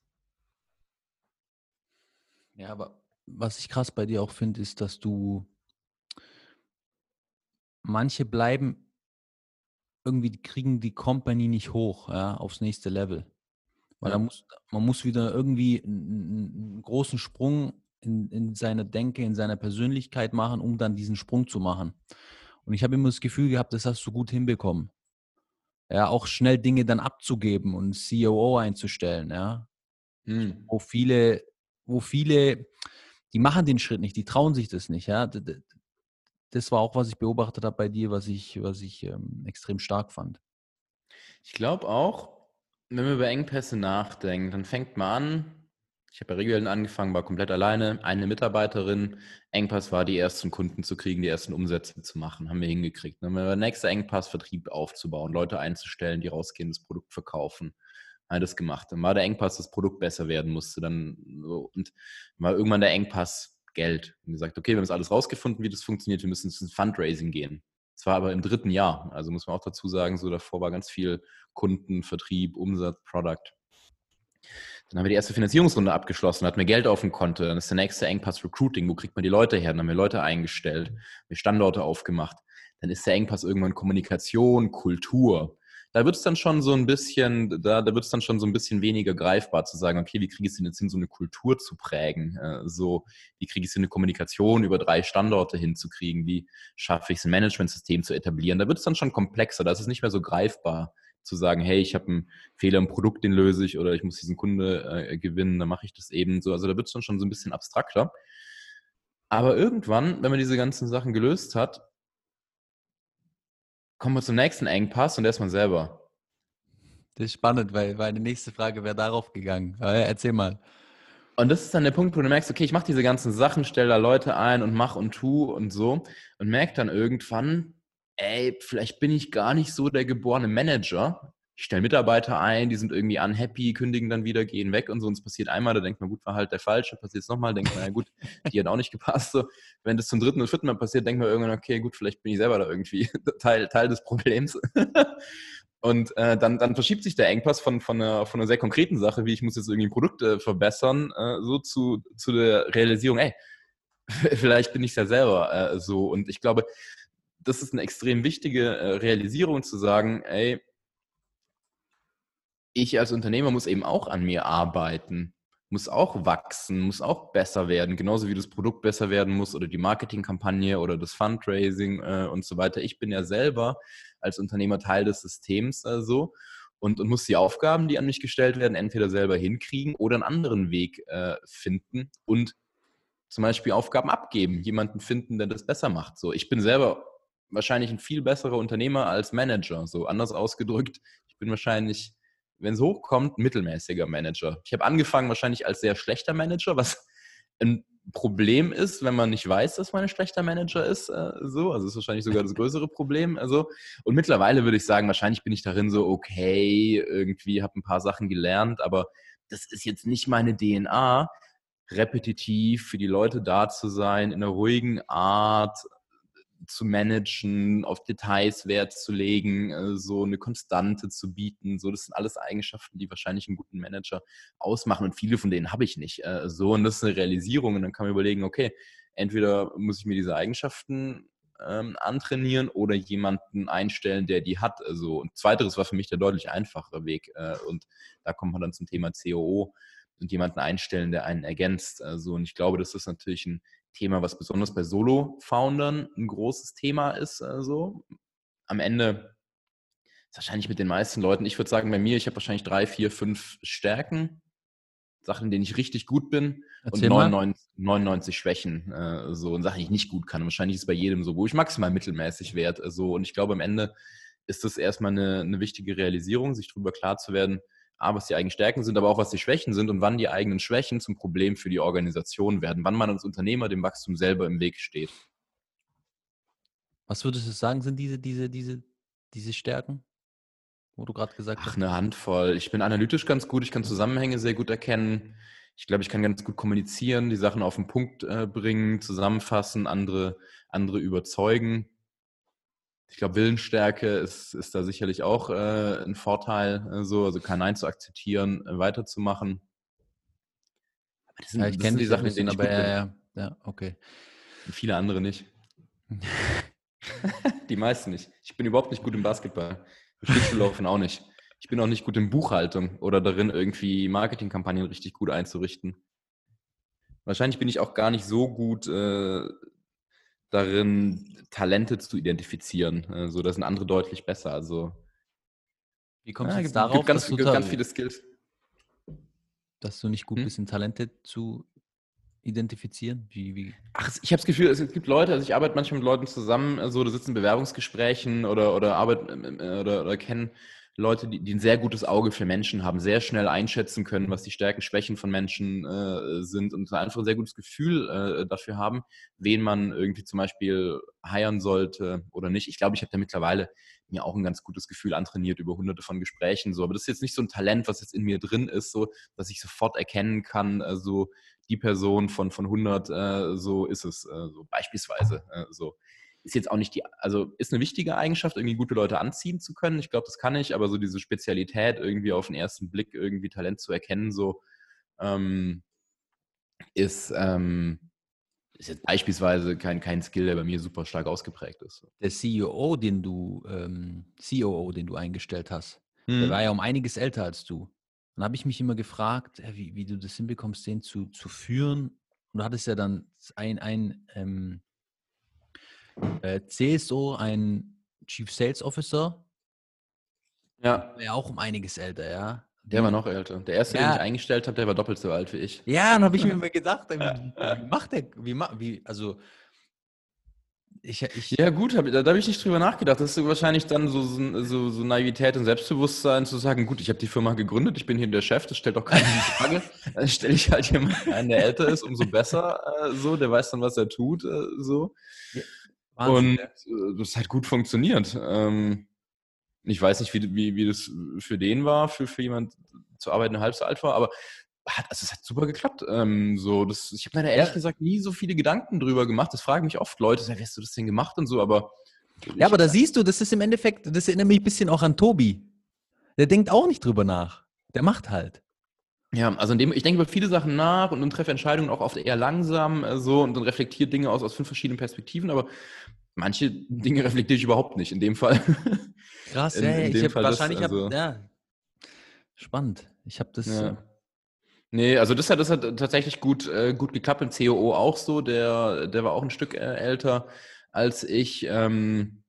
Ja, aber was ich krass bei dir auch finde, ist, dass du manche bleiben irgendwie, kriegen die Company nicht hoch, ja, aufs nächste Level. Weil ja. muss, man muss wieder irgendwie einen, einen großen Sprung in, in seiner Denke, in seiner Persönlichkeit machen, um dann diesen Sprung zu machen. Und ich habe immer das Gefühl gehabt, das hast du gut hinbekommen. Ja, auch schnell Dinge dann abzugeben und COO einzustellen, ja. Hm. Wo viele, wo viele, die machen den Schritt nicht, die trauen sich das nicht, ja. Das war auch, was ich beobachtet habe bei dir, was ich, was ich ähm, extrem stark fand. Ich glaube auch, wenn man über Engpässe nachdenkt, dann fängt man an, ich habe bei Regeln angefangen, war komplett alleine, eine Mitarbeiterin. Engpass war, die ersten Kunden zu kriegen, die ersten Umsätze zu machen, haben wir hingekriegt. Dann haben wir der nächste Engpass, Vertrieb aufzubauen, Leute einzustellen, die rausgehen, das Produkt verkaufen. Haben das gemacht. Dann war der Engpass, das Produkt besser werden musste. Dann und war irgendwann der Engpass Geld. Und gesagt, okay, wir haben jetzt alles rausgefunden, wie das funktioniert, wir müssen ins Fundraising gehen. Es war aber im dritten Jahr. Also muss man auch dazu sagen, so davor war ganz viel Kunden, Vertrieb, Umsatz, Product. Dann haben wir die erste Finanzierungsrunde abgeschlossen, hatten wir Geld auf dem Konto. Dann ist der nächste Engpass Recruiting. Wo kriegt man die Leute her? Dann haben wir Leute eingestellt, wir Standorte aufgemacht. Dann ist der Engpass irgendwann Kommunikation, Kultur da wird es dann schon so ein bisschen, da, da wird es dann schon so ein bisschen weniger greifbar zu sagen, okay, wie kriege ich es denn jetzt hin, so eine Kultur zu prägen? Äh, so, wie kriege ich es hin, eine Kommunikation über drei Standorte hinzukriegen? Wie schaffe ich es, ein Managementsystem zu etablieren? Da wird es dann schon komplexer, da ist es nicht mehr so greifbar zu sagen, hey, ich habe einen Fehler im Produkt, den löse ich oder ich muss diesen Kunde äh, gewinnen, dann mache ich das eben so. Also da wird es dann schon so ein bisschen abstrakter. Aber irgendwann, wenn man diese ganzen Sachen gelöst hat, kommen wir zum nächsten Engpass und der ist man selber. Das ist spannend, weil meine nächste Frage wäre darauf gegangen. Aber erzähl mal. Und das ist dann der Punkt, wo du merkst, okay, ich mache diese ganzen Sachen, stelle da Leute ein und mach und tu und so und merke dann irgendwann, ey, vielleicht bin ich gar nicht so der geborene Manager. Ich stelle Mitarbeiter ein, die sind irgendwie unhappy, kündigen dann wieder, gehen weg und so. Und es passiert einmal, da denkt man, gut, war halt der Falsche. Passiert es nochmal, denkt man, ja gut, die hat auch nicht gepasst. So. Wenn das zum dritten oder vierten Mal passiert, denkt man irgendwann, okay, gut, vielleicht bin ich selber da irgendwie Teil, Teil des Problems. Und äh, dann, dann verschiebt sich der Engpass von, von, einer, von einer sehr konkreten Sache, wie ich muss jetzt irgendwie Produkte verbessern, äh, so zu, zu der Realisierung, ey, vielleicht bin ich ja selber äh, so. Und ich glaube, das ist eine extrem wichtige äh, Realisierung zu sagen, ey, ich als Unternehmer muss eben auch an mir arbeiten, muss auch wachsen, muss auch besser werden, genauso wie das Produkt besser werden muss oder die Marketingkampagne oder das Fundraising äh, und so weiter. Ich bin ja selber als Unternehmer Teil des Systems äh, so und, und, muss die Aufgaben, die an mich gestellt werden, entweder selber hinkriegen oder einen anderen Weg äh, finden und zum Beispiel Aufgaben abgeben, jemanden finden, der das besser macht. So, ich bin selber wahrscheinlich ein viel besserer Unternehmer als Manager. So anders ausgedrückt, ich bin wahrscheinlich, wenn es hochkommt, mittelmäßiger Manager. Ich habe angefangen wahrscheinlich als sehr schlechter Manager, was ein Problem ist, wenn man nicht weiß, dass man ein schlechter Manager ist. Äh, so, also ist wahrscheinlich sogar das größere Problem. Also und mittlerweile würde ich sagen, wahrscheinlich bin ich darin so okay, irgendwie habe ein paar Sachen gelernt, aber das ist jetzt nicht meine DNA repetitiv für die Leute da zu sein, in einer ruhigen Art, zu managen, auf Details Wert zu legen, äh, so eine Konstante zu bieten. So, das sind alles Eigenschaften, die wahrscheinlich einen guten Manager ausmachen. Und viele von denen habe ich nicht. Äh, so, und das ist eine Realisierung. Und dann kann man überlegen, okay, entweder muss ich mir diese Eigenschaften ähm, antrainieren oder jemanden einstellen, der die hat. Also, und zweiteres war für mich der deutlich einfachere Weg. Äh, und da kommt man dann zum Thema COO und jemanden einstellen, der einen ergänzt. Also, und ich glaube, das ist natürlich ein Thema, was besonders bei Solo-Foundern ein großes Thema ist. Also am Ende ist wahrscheinlich mit den meisten Leuten, ich würde sagen, bei mir, ich habe wahrscheinlich drei, vier, fünf Stärken, Sachen, in denen ich richtig gut bin Erzähl und 99, 99 Schwächen, äh, so und Sachen, die ich nicht gut kann. Und wahrscheinlich ist es bei jedem so, wo ich maximal mittelmäßig werde. So. Und ich glaube, am Ende ist das erstmal eine, eine wichtige Realisierung, sich darüber klar zu werden, A, was die eigenen Stärken sind, aber auch was die Schwächen sind und wann die eigenen Schwächen zum Problem für die Organisation werden, wann man als Unternehmer dem Wachstum selber im Weg steht. Was würdest du sagen, sind diese, diese, diese, diese Stärken, wo du gerade gesagt Ach, hast? eine Handvoll. Ich bin analytisch ganz gut, ich kann Zusammenhänge sehr gut erkennen. Ich glaube, ich kann ganz gut kommunizieren, die Sachen auf den Punkt äh, bringen, zusammenfassen, andere, andere überzeugen. Ich glaube, Willensstärke ist, ist da sicherlich auch äh, ein Vorteil, äh, so, also kein Nein zu akzeptieren, äh, weiterzumachen. Sind, ja, ich kenne die Sachen, in denen aber, ja, ja, ja, okay. Viele andere nicht. die meisten nicht. Ich bin überhaupt nicht gut im Basketball. Schlittschuhlaufen auch nicht. Ich bin auch nicht gut in Buchhaltung oder darin, irgendwie Marketingkampagnen richtig gut einzurichten. Wahrscheinlich bin ich auch gar nicht so gut äh, darin, Talente zu identifizieren. Also da sind andere deutlich besser. Also wie kommst ja, du jetzt darauf? Gibt ganz, gibt ganz viele Skills. Dass du nicht gut hm? bist, in Talente zu identifizieren? Wie, wie? Ach, ich habe das Gefühl, es gibt Leute, also ich arbeite manchmal mit Leuten zusammen, so also, da sitzen in Bewerbungsgesprächen oder, oder arbeiten äh, oder, oder kennen Leute, die, die, ein sehr gutes Auge für Menschen haben, sehr schnell einschätzen können, was die Stärken, Schwächen von Menschen äh, sind und einfach ein sehr gutes Gefühl äh, dafür haben, wen man irgendwie zum Beispiel heiern sollte oder nicht. Ich glaube, ich habe da mittlerweile mir auch ein ganz gutes Gefühl antrainiert über hunderte von Gesprächen. So. Aber das ist jetzt nicht so ein Talent, was jetzt in mir drin ist, so, dass ich sofort erkennen kann, äh, so die Person von, von 100, äh, so ist es, äh, so beispielsweise. Äh, so ist jetzt auch nicht die, also ist eine wichtige Eigenschaft, irgendwie gute Leute anziehen zu können. Ich glaube, das kann ich, aber so diese Spezialität irgendwie auf den ersten Blick irgendwie Talent zu erkennen, so ähm, ist, ähm, ist jetzt beispielsweise kein, kein Skill, der bei mir super stark ausgeprägt ist. Der CEO, den du, ähm, COO, den du eingestellt hast, hm. der war ja um einiges älter als du. Dann habe ich mich immer gefragt, wie, wie du das hinbekommst, den zu, zu führen. Und du hattest ja dann ein, ein ähm, äh, CSO, ein Chief Sales Officer. Ja. War ja auch um einiges älter, ja. Der war noch älter. Der erste, ja. den ich eingestellt habe, der war doppelt so alt wie ich. Ja, dann habe ich mir immer gedacht, wie, wie macht der, wie, wie, also ich, ich, ja, gut, hab, da, da habe ich nicht drüber nachgedacht. Das ist wahrscheinlich dann so, so, so Naivität und Selbstbewusstsein zu sagen, gut, ich habe die Firma gegründet, ich bin hier der Chef, das stellt doch keine Frage. Dann stelle ich halt jemanden ein, der älter ist, umso besser äh, so, der weiß dann, was er tut, äh, so. Ja, und äh, das hat gut funktioniert. Ähm, ich weiß nicht, wie, wie, wie das für den war, für, für jemand zu arbeiten, der halb so alt war, aber hat, also es hat super geklappt. Ähm, so, das, ich habe mir da ehrlich ja. gesagt nie so viele Gedanken drüber gemacht. Das fragen mich oft Leute, wie hast du das denn gemacht und so, aber. Ja, aber da siehst du, das ist im Endeffekt, das erinnert mich ein bisschen auch an Tobi. Der denkt auch nicht drüber nach. Der macht halt. Ja, also in dem, ich denke über viele Sachen nach und, und treffe Entscheidungen auch oft eher langsam äh, so und dann reflektiere Dinge aus, aus fünf verschiedenen Perspektiven, aber manche Dinge reflektiere ich überhaupt nicht in dem Fall. Krass, in, ja, in ich habe wahrscheinlich, das, also, hab, ja, spannend. Ich habe das. Ja. Nee, also das hat, das hat tatsächlich gut, äh, gut geklappt im COO auch so. Der, der war auch ein Stück äh, älter als ich. Ähm,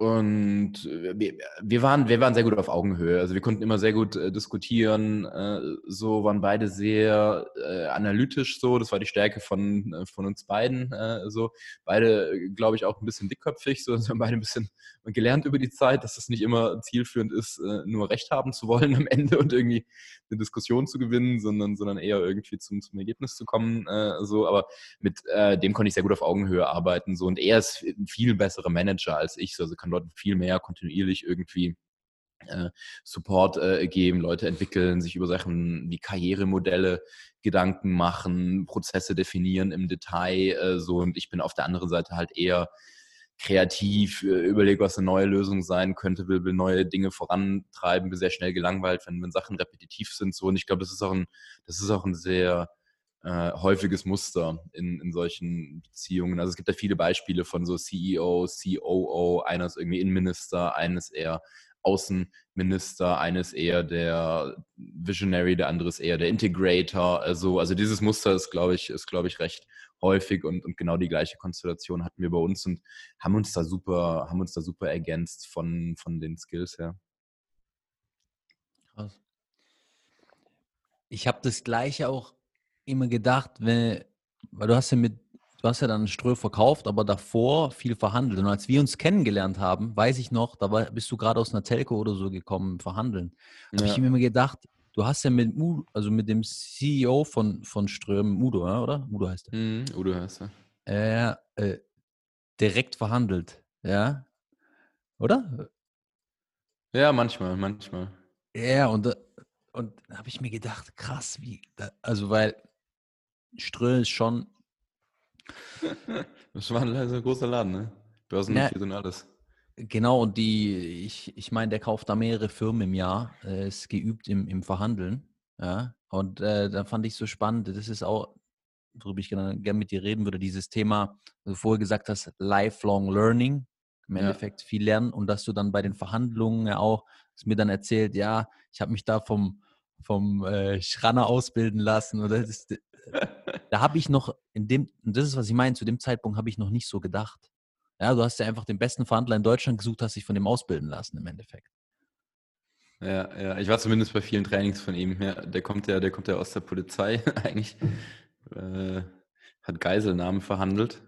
und wir, wir, waren, wir waren sehr gut auf Augenhöhe. Also wir konnten immer sehr gut äh, diskutieren. Äh, so waren beide sehr äh, analytisch so. Das war die Stärke von, äh, von uns beiden. Äh, so beide, glaube ich, auch ein bisschen dickköpfig. So, haben beide ein bisschen gelernt über die Zeit, dass es nicht immer zielführend ist, äh, nur Recht haben zu wollen am Ende und irgendwie eine Diskussion zu gewinnen, sondern, sondern eher irgendwie zum, zum Ergebnis zu kommen. so, aber mit dem konnte ich sehr gut auf Augenhöhe arbeiten. So und er ist ein viel besserer Manager als ich. So, also kann Leuten viel mehr kontinuierlich irgendwie äh, Support äh, geben, Leute entwickeln, sich über Sachen wie Karrieremodelle Gedanken machen, Prozesse definieren im Detail äh, so und ich bin auf der anderen Seite halt eher kreativ, äh, überlege, was eine neue Lösung sein könnte, will, will neue Dinge vorantreiben, bin sehr schnell gelangweilt, wenn, wenn Sachen repetitiv sind so und ich glaube, das ist auch ein, das ist auch ein sehr äh, häufiges Muster in, in solchen Beziehungen. Also es gibt ja viele Beispiele von so CEO, COO, einer ist irgendwie Innenminister, eines eher Außenminister, eines eher der Visionary, der andere ist eher der Integrator. Also, also dieses Muster ist, glaube ich, ist, glaube ich, recht häufig und, und genau die gleiche Konstellation hatten wir bei uns und haben uns da super, haben uns da super ergänzt von, von den Skills her. Krass. Ich habe das gleiche auch immer gedacht, wenn, weil du hast ja mit, du hast ja dann Strö verkauft, aber davor viel verhandelt. Und als wir uns kennengelernt haben, weiß ich noch, da war, bist du gerade aus einer Telco oder so gekommen, verhandeln. Ja. Habe ich mir immer gedacht, du hast ja mit Udo, also mit dem CEO von, von Ström, Udo, oder? Udo heißt er. Mhm, Udo heißt er. Äh, äh, direkt verhandelt, ja? Oder? Ja, manchmal, manchmal. Ja, und, und da habe ich mir gedacht, krass, wie, also weil Ströll ist schon. das war ein großer Laden, ne? Börsennotiert und alles. Genau, und die, ich, ich meine, der kauft da mehrere Firmen im Jahr, äh, ist geübt im, im Verhandeln. Ja, und äh, da fand ich so spannend, das ist auch, worüber ich gerne, gerne mit dir reden würde, dieses Thema, was du vorher gesagt hast, Lifelong Learning, im ja. Endeffekt viel lernen und dass du dann bei den Verhandlungen ja auch, hast mir dann erzählt, ja, ich habe mich da vom, vom äh, Schranner ausbilden lassen oder das da habe ich noch in dem, und das ist, was ich meine, zu dem Zeitpunkt habe ich noch nicht so gedacht. Ja, du hast ja einfach den besten Verhandler in Deutschland gesucht, hast dich von dem ausbilden lassen im Endeffekt. Ja, ja, ich war zumindest bei vielen Trainings von ihm. Ja, der kommt ja, der kommt ja aus der Polizei eigentlich. Äh, hat Geiselnamen verhandelt.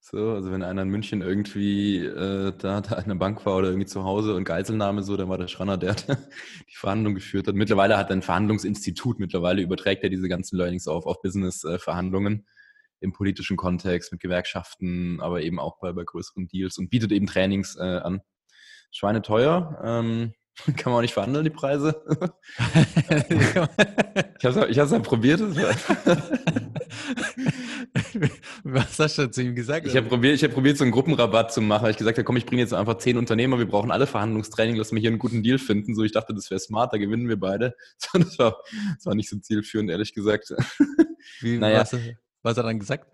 So, also wenn einer in München irgendwie äh, da, da an der Bank war oder irgendwie zu Hause und Geiselnahme so, dann war der Schranner, der die Verhandlung geführt hat. Mittlerweile hat er ein Verhandlungsinstitut, mittlerweile überträgt er diese ganzen Learnings auf, auf Business-Verhandlungen äh, im politischen Kontext mit Gewerkschaften, aber eben auch bei, bei größeren Deals und bietet eben Trainings äh, an. Schweine teuer, ähm, kann man auch nicht verhandeln, die Preise. ich habe es ja probiert. Was hast du zu ihm gesagt? Ich habe probiert, hab probiert, so einen Gruppenrabatt zu machen. Ich gesagt habe, komm, ich bringe jetzt einfach zehn Unternehmer, wir brauchen alle Verhandlungstraining, lass mich hier einen guten Deal finden. So, ich dachte, das wäre smart, da gewinnen wir beide. Das war, das war nicht so zielführend, ehrlich gesagt. Wie, naja. Was, hat er dann gesagt?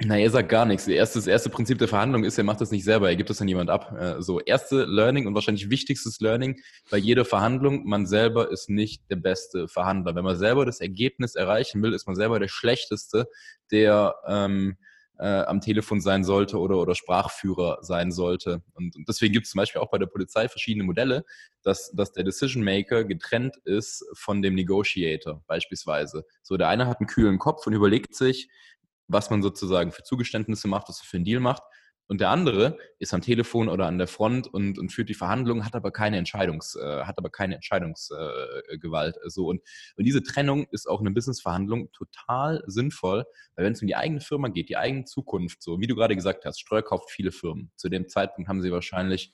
Na, er sagt gar nichts. Das erste Prinzip der Verhandlung ist, er macht das nicht selber, er gibt das an jemand ab. Äh, so, erste Learning und wahrscheinlich wichtigstes Learning bei jeder Verhandlung, man selber ist nicht der beste Verhandler. Wenn man selber das Ergebnis erreichen will, ist man selber der Schlechteste, der ähm, äh, am Telefon sein sollte oder, oder Sprachführer sein sollte. Und, und deswegen gibt es zum Beispiel auch bei der Polizei verschiedene Modelle, dass, dass der Decision Maker getrennt ist von dem Negotiator beispielsweise. So, der eine hat einen kühlen Kopf und überlegt sich, was man sozusagen für Zugeständnisse macht, was man für einen Deal macht. Und der andere ist am Telefon oder an der Front und, und führt die Verhandlungen, hat aber keine Entscheidungs, äh, hat aber keine Entscheidungsgewalt. Äh, so und, und diese Trennung ist auch in einer Businessverhandlung total sinnvoll, weil wenn es um die eigene Firma geht, die eigene Zukunft, so wie du gerade gesagt hast, Streuer kauft viele Firmen. Zu dem Zeitpunkt haben sie wahrscheinlich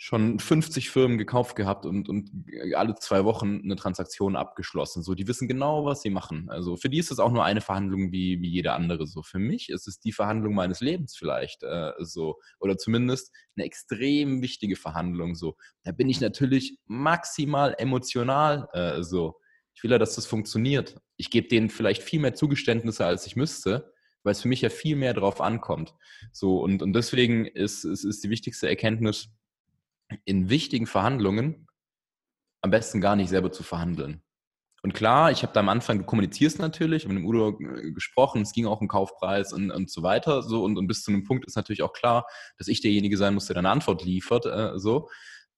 schon 50 Firmen gekauft gehabt und, und alle zwei Wochen eine Transaktion abgeschlossen. So, die wissen genau, was sie machen. Also für die ist es auch nur eine Verhandlung wie, wie jede andere. So, für mich ist es die Verhandlung meines Lebens vielleicht äh, so. Oder zumindest eine extrem wichtige Verhandlung. So, da bin ich natürlich maximal emotional äh, so. Ich will ja, dass das funktioniert. Ich gebe denen vielleicht viel mehr Zugeständnisse, als ich müsste, weil es für mich ja viel mehr drauf ankommt. So, und, und deswegen ist, ist, ist die wichtigste Erkenntnis, in wichtigen Verhandlungen am besten gar nicht selber zu verhandeln. Und klar, ich habe da am Anfang, du kommunizierst natürlich, mit dem Udo äh, gesprochen, es ging auch um Kaufpreis und, und so weiter. So, und, und bis zu einem Punkt ist natürlich auch klar, dass ich derjenige sein muss, der dann eine Antwort liefert. Äh, so.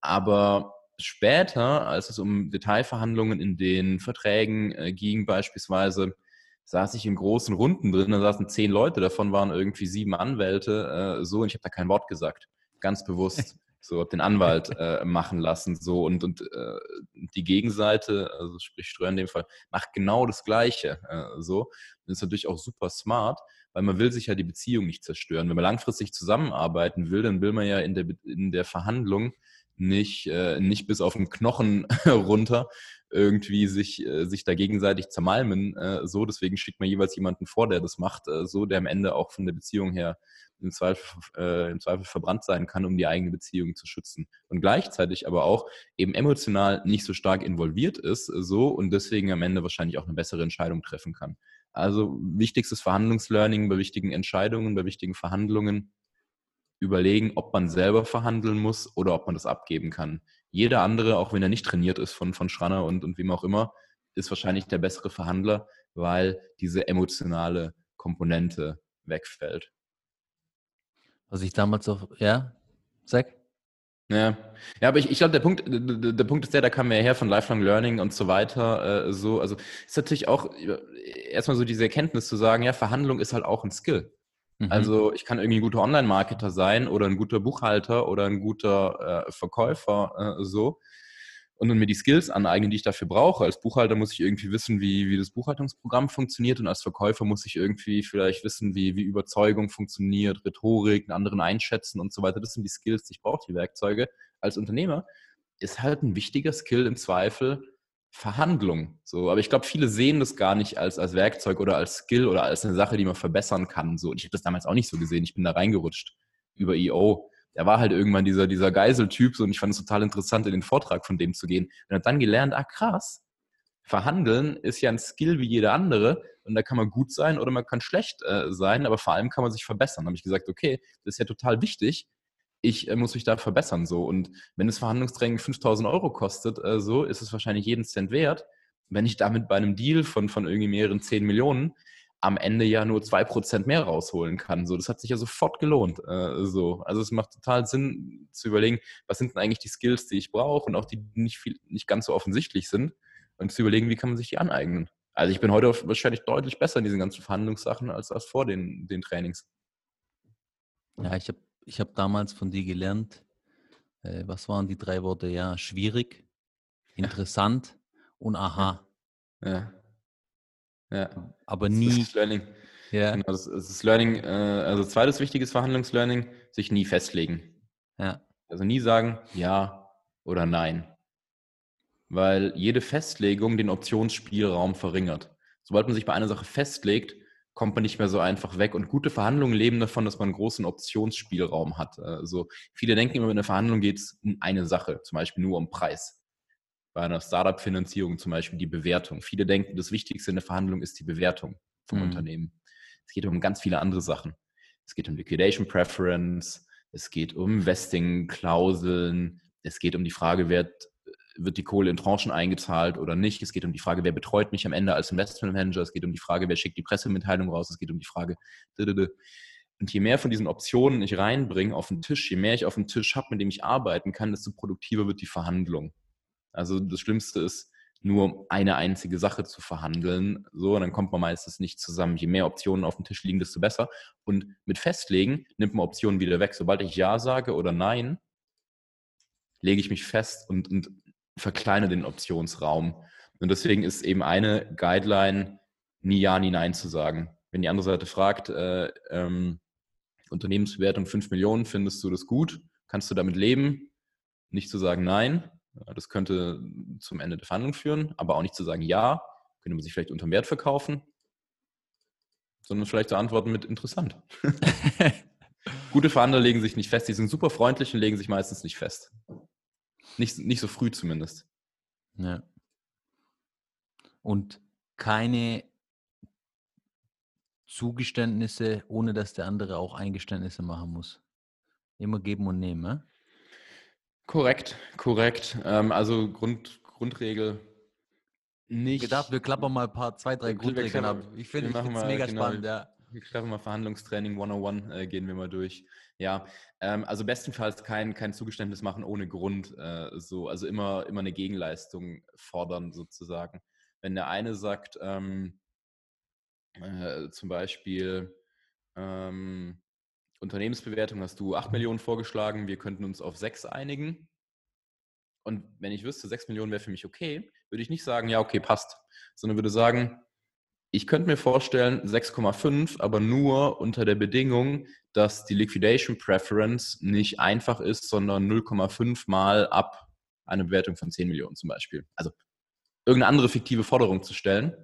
Aber später, als es um Detailverhandlungen in den Verträgen äh, ging, beispielsweise, saß ich in großen Runden drin, da saßen zehn Leute, davon waren irgendwie sieben Anwälte, äh, so, und ich habe da kein Wort gesagt. Ganz bewusst. so den Anwalt äh, machen lassen so und und äh, die Gegenseite also sprich Ströer in dem Fall macht genau das Gleiche äh, so. Das ist natürlich auch super smart weil man will sich ja die Beziehung nicht zerstören. Wenn man langfristig zusammenarbeiten will dann will man ja in der in der Verhandlung nicht äh, nicht bis auf den Knochen runter irgendwie sich äh, sich da gegenseitig zermalmen äh, so deswegen schickt man jeweils jemanden vor der das macht äh, so der am Ende auch von der Beziehung her im Zweifel, äh, im Zweifel verbrannt sein kann, um die eigene Beziehung zu schützen. Und gleichzeitig aber auch eben emotional nicht so stark involviert ist, so und deswegen am Ende wahrscheinlich auch eine bessere Entscheidung treffen kann. Also wichtigstes Verhandlungslearning bei wichtigen Entscheidungen, bei wichtigen Verhandlungen überlegen, ob man selber verhandeln muss oder ob man das abgeben kann. Jeder andere, auch wenn er nicht trainiert ist von, von Schranner und, und wem auch immer, ist wahrscheinlich der bessere Verhandler, weil diese emotionale Komponente wegfällt. Was ich damals auch, ja, sag. Ja, ja, aber ich, ich glaube, der Punkt, der, der, Punkt ist der, da kam ja her von Lifelong Learning und so weiter. Äh, so, also ist natürlich auch erstmal so diese Erkenntnis zu sagen, ja, Verhandlung ist halt auch ein Skill. Mhm. Also ich kann irgendwie ein guter Online-Marketer sein oder ein guter Buchhalter oder ein guter äh, Verkäufer, äh, so und dann mir die Skills aneignen, die ich dafür brauche. Als Buchhalter muss ich irgendwie wissen, wie, wie das Buchhaltungsprogramm funktioniert und als Verkäufer muss ich irgendwie vielleicht wissen, wie, wie Überzeugung funktioniert, Rhetorik, einen anderen einschätzen und so weiter. Das sind die Skills, die ich brauche, die Werkzeuge. Als Unternehmer ist halt ein wichtiger Skill im Zweifel Verhandlung. So, aber ich glaube, viele sehen das gar nicht als, als Werkzeug oder als Skill oder als eine Sache, die man verbessern kann. So, und ich habe das damals auch nicht so gesehen. Ich bin da reingerutscht über EO der war halt irgendwann dieser, dieser Geiseltyp so, und ich fand es total interessant, in den Vortrag von dem zu gehen. Und habe dann gelernt, ah krass, Verhandeln ist ja ein Skill wie jeder andere und da kann man gut sein oder man kann schlecht äh, sein, aber vor allem kann man sich verbessern. Da habe ich gesagt, okay, das ist ja total wichtig. Ich äh, muss mich da verbessern so und wenn das Verhandlungstraining 5000 Euro kostet, äh, so ist es wahrscheinlich jeden Cent wert. Wenn ich damit bei einem Deal von, von irgendwie mehreren 10 Millionen am Ende ja nur zwei Prozent mehr rausholen kann. So, das hat sich ja sofort gelohnt. Äh, so. Also es macht total Sinn zu überlegen, was sind denn eigentlich die Skills, die ich brauche und auch die nicht viel, nicht ganz so offensichtlich sind und zu überlegen, wie kann man sich die aneignen. Also ich bin heute wahrscheinlich deutlich besser in diesen ganzen Verhandlungssachen als, als vor den, den Trainings. Ja, ich habe ich hab damals von dir gelernt, äh, was waren die drei Worte? Ja, schwierig, interessant und aha. Ja. Ja. Aber nie. Das ist Learning. Ja. Genau, das, das ist Learning, äh, also zweites wichtiges Verhandlungslearning, sich nie festlegen. Ja. Also nie sagen ja oder nein. Weil jede Festlegung den Optionsspielraum verringert. Sobald man sich bei einer Sache festlegt, kommt man nicht mehr so einfach weg. Und gute Verhandlungen leben davon, dass man einen großen Optionsspielraum hat. Also viele denken immer, in der Verhandlung geht es um eine Sache, zum Beispiel nur um Preis bei einer Startup-Finanzierung zum Beispiel die Bewertung. Viele denken, das Wichtigste in der Verhandlung ist die Bewertung vom mhm. Unternehmen. Es geht um ganz viele andere Sachen. Es geht um Liquidation Preference, es geht um Vesting-Klauseln, es geht um die Frage, wird, wird die Kohle in Tranchen eingezahlt oder nicht. Es geht um die Frage, wer betreut mich am Ende als Investment Manager. Es geht um die Frage, wer schickt die Pressemitteilung raus. Es geht um die Frage. Und je mehr von diesen Optionen ich reinbringe auf den Tisch, je mehr ich auf dem Tisch habe, mit dem ich arbeiten kann, desto produktiver wird die Verhandlung. Also das Schlimmste ist, nur eine einzige Sache zu verhandeln. So, und dann kommt man meistens nicht zusammen. Je mehr Optionen auf dem Tisch liegen, desto besser. Und mit Festlegen nimmt man Optionen wieder weg. Sobald ich Ja sage oder Nein, lege ich mich fest und, und verkleine den Optionsraum. Und deswegen ist eben eine Guideline, nie Ja, nie Nein zu sagen. Wenn die andere Seite fragt, äh, ähm, Unternehmensbewertung 5 Millionen, findest du das gut? Kannst du damit leben? Nicht zu sagen Nein, das könnte zum Ende der Verhandlung führen, aber auch nicht zu sagen ja, könnte man sich vielleicht unter Wert verkaufen, sondern vielleicht zu antworten mit interessant. Gute Verhandler legen sich nicht fest, die sind super freundlich und legen sich meistens nicht fest. Nicht, nicht so früh zumindest. Ja. Und keine Zugeständnisse, ohne dass der andere auch Eingeständnisse machen muss. Immer geben und nehmen, ne? Korrekt, korrekt. Ähm, also Grund, Grundregel nicht. Gedacht, wir klappern mal ein paar, zwei, drei Grundregeln ab. Ich finde es mega genau, spannend, ja. Wir klappen mal Verhandlungstraining 101, äh, gehen wir mal durch. Ja, ähm, also bestenfalls kein, kein Zugeständnis machen ohne Grund. Äh, so, also immer, immer eine Gegenleistung fordern sozusagen. Wenn der eine sagt, ähm, äh, zum Beispiel, ähm, Unternehmensbewertung hast du 8 Millionen vorgeschlagen, wir könnten uns auf 6 einigen. Und wenn ich wüsste, 6 Millionen wäre für mich okay, würde ich nicht sagen, ja, okay, passt, sondern würde sagen, ich könnte mir vorstellen 6,5, aber nur unter der Bedingung, dass die Liquidation Preference nicht einfach ist, sondern 0,5 mal ab eine Bewertung von 10 Millionen zum Beispiel. Also irgendeine andere fiktive Forderung zu stellen,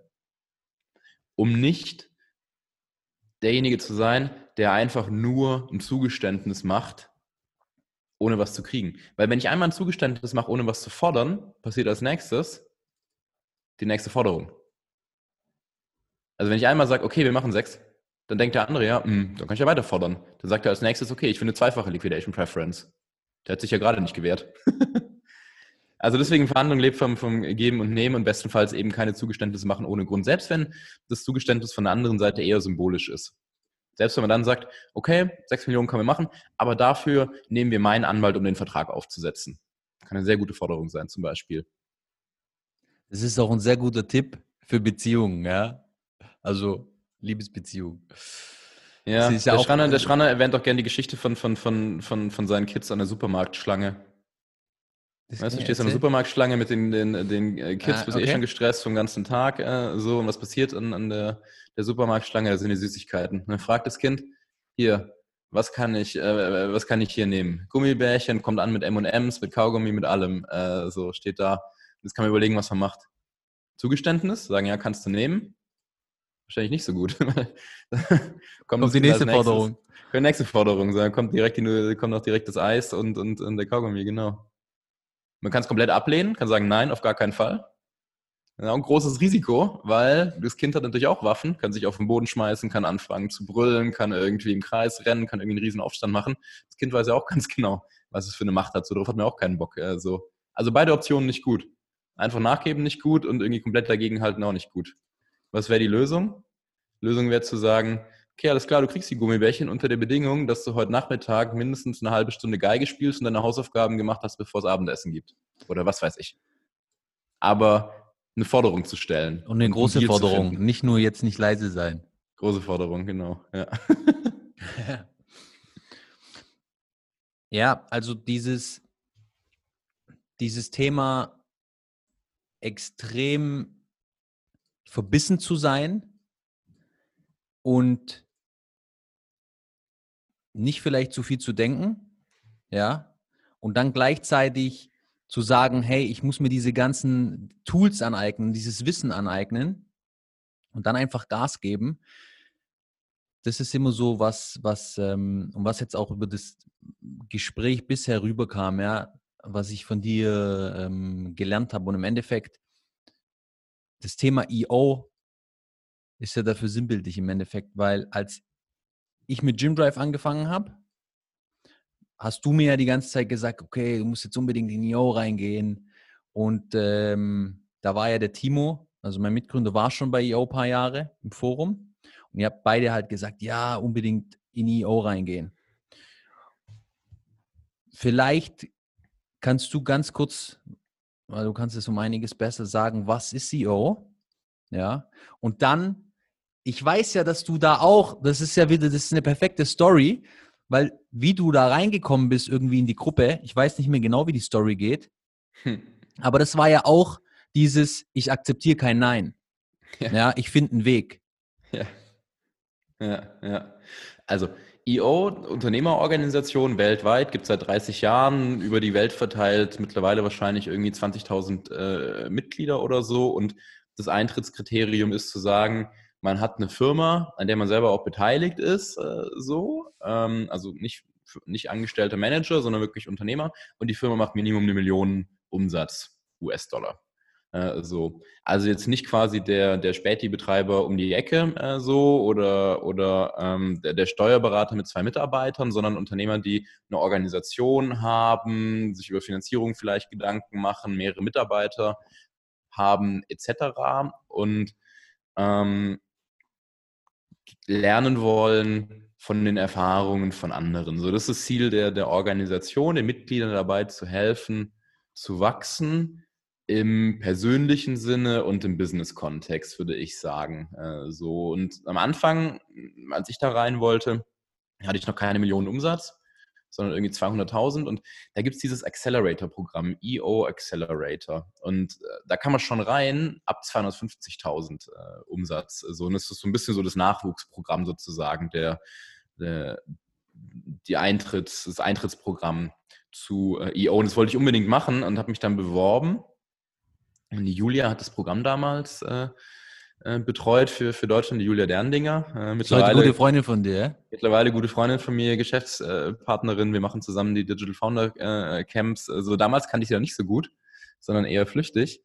um nicht derjenige zu sein, der einfach nur ein Zugeständnis macht, ohne was zu kriegen. Weil wenn ich einmal ein Zugeständnis mache, ohne was zu fordern, passiert als nächstes die nächste Forderung. Also wenn ich einmal sage, okay, wir machen sechs, dann denkt der andere, ja, mh, hm, dann kann ich ja weiter fordern. Dann sagt er als nächstes, okay, ich finde zweifache Liquidation Preference. Der hat sich ja gerade nicht gewehrt. also deswegen Verhandlung lebt vom, vom Geben und Nehmen und bestenfalls eben keine Zugeständnisse machen ohne Grund, selbst wenn das Zugeständnis von der anderen Seite eher symbolisch ist. Selbst wenn man dann sagt, okay, 6 Millionen können wir machen, aber dafür nehmen wir meinen Anwalt, um den Vertrag aufzusetzen. Kann eine sehr gute Forderung sein, zum Beispiel. Das ist auch ein sehr guter Tipp für Beziehungen, ja. Also Liebesbeziehungen. Ja, ja der, Schranner, der Schranner erwähnt auch gerne die Geschichte von, von, von, von, von seinen Kids an der Supermarktschlange. Das weißt du, stehst an der Supermarktschlange mit den, den, den äh, Kids, ah, bist eh okay. eh schon gestresst vom ganzen Tag, äh, so, und was passiert an, an der, der Supermarktschlange? Da sind die Süßigkeiten. Und dann fragt das Kind, hier, was kann ich, äh, was kann ich hier nehmen? Gummibärchen, kommt an mit M&M's, mit Kaugummi, mit allem, äh, so, steht da. Jetzt kann man überlegen, was man macht. Zugeständnis, sagen, ja, kannst du nehmen. Wahrscheinlich nicht so gut. kommt, kommt die nächste Forderung. Kommt die nächste Forderung, dann kommt direkt die, kommt auch direkt das Eis und, und, und der Kaugummi, genau. Man kann es komplett ablehnen, kann sagen, nein, auf gar keinen Fall. Ja, ein großes Risiko, weil das Kind hat natürlich auch Waffen, kann sich auf den Boden schmeißen, kann anfangen zu brüllen, kann irgendwie im Kreis rennen, kann irgendwie einen riesen Aufstand machen. Das Kind weiß ja auch ganz genau, was es für eine Macht hat. So darauf hat man auch keinen Bock. Also, also beide Optionen nicht gut. Einfach nachgeben nicht gut und irgendwie komplett dagegen halten auch nicht gut. Was wäre die Lösung? Lösung wäre zu sagen, okay, alles klar, du kriegst die Gummibärchen unter der Bedingung, dass du heute Nachmittag mindestens eine halbe Stunde Geige spielst und deine Hausaufgaben gemacht hast, bevor es Abendessen gibt. Oder was weiß ich. Aber eine Forderung zu stellen. Und eine große Forderung, nicht nur jetzt nicht leise sein. Große Forderung, genau, ja. ja, also dieses, dieses Thema extrem verbissen zu sein und nicht vielleicht zu viel zu denken, ja, und dann gleichzeitig zu sagen, hey, ich muss mir diese ganzen Tools aneignen, dieses Wissen aneignen und dann einfach Gas geben. Das ist immer so was, was, ähm, und was jetzt auch über das Gespräch bisher rüberkam, ja, was ich von dir ähm, gelernt habe. Und im Endeffekt, das Thema EO ist ja dafür sinnbildlich im Endeffekt, weil als ich mit Gym Drive angefangen habe, hast du mir ja die ganze Zeit gesagt, okay, du musst jetzt unbedingt in EO reingehen. Und ähm, da war ja der Timo, also mein Mitgründer, war schon bei EO ein paar Jahre im Forum. Und ihr habt beide halt gesagt, ja, unbedingt in EO reingehen. Vielleicht kannst du ganz kurz weil du kannst es um einiges besser sagen, was ist CEO? Ja. Und dann, ich weiß ja, dass du da auch, das ist ja wieder, das ist eine perfekte Story, weil wie du da reingekommen bist irgendwie in die Gruppe, ich weiß nicht mehr genau, wie die Story geht, hm. aber das war ja auch dieses, ich akzeptiere kein Nein. Ja, ja ich finde einen Weg. Ja. Ja, ja. Also EO, Unternehmerorganisation weltweit, gibt es seit 30 Jahren, über die Welt verteilt, mittlerweile wahrscheinlich irgendwie 20.000 äh, Mitglieder oder so. Und das Eintrittskriterium ist zu sagen, man hat eine Firma, an der man selber auch beteiligt ist, äh, so, ähm, also nicht, nicht angestellter Manager, sondern wirklich Unternehmer. Und die Firma macht Minimum eine Million Umsatz US-Dollar. Äh, so. Also jetzt nicht quasi der, der Späti-Betreiber um die Ecke äh, so oder, oder ähm, der, der, Steuerberater mit zwei Mitarbeitern, sondern Unternehmer, die eine Organisation haben, sich über Finanzierung vielleicht Gedanken machen, mehrere Mitarbeiter haben etc. und ähm, lernen wollen von den Erfahrungen von anderen. So, das ist das Ziel der, der Organisation, den Mitgliedern dabei zu helfen, zu wachsen im persönlichen Sinne und im Business-Kontext, würde ich sagen. Äh, so. Und am Anfang, als ich da rein wollte, hatte ich noch keine Millionen Umsatz, sondern irgendwie 200.000. Und da gibt es dieses Accelerator-Programm, EO Accelerator. Und äh, da kann man schon rein ab 250.000 äh, Umsatz. So. Und das ist so ein bisschen so das Nachwuchsprogramm sozusagen, der, der die Eintritts, das Eintrittsprogramm zu äh, EO. Und das wollte ich unbedingt machen und habe mich dann beworben die Julia hat das Programm damals äh, äh, betreut für, für Deutschland, die Julia Derndinger. Äh, mittlerweile gute Freundin von dir. Mittlerweile gute Freundin von mir, Geschäftspartnerin. Wir machen zusammen die Digital Founder äh, Camps. Also damals kannte ich sie ja nicht so gut, sondern eher flüchtig.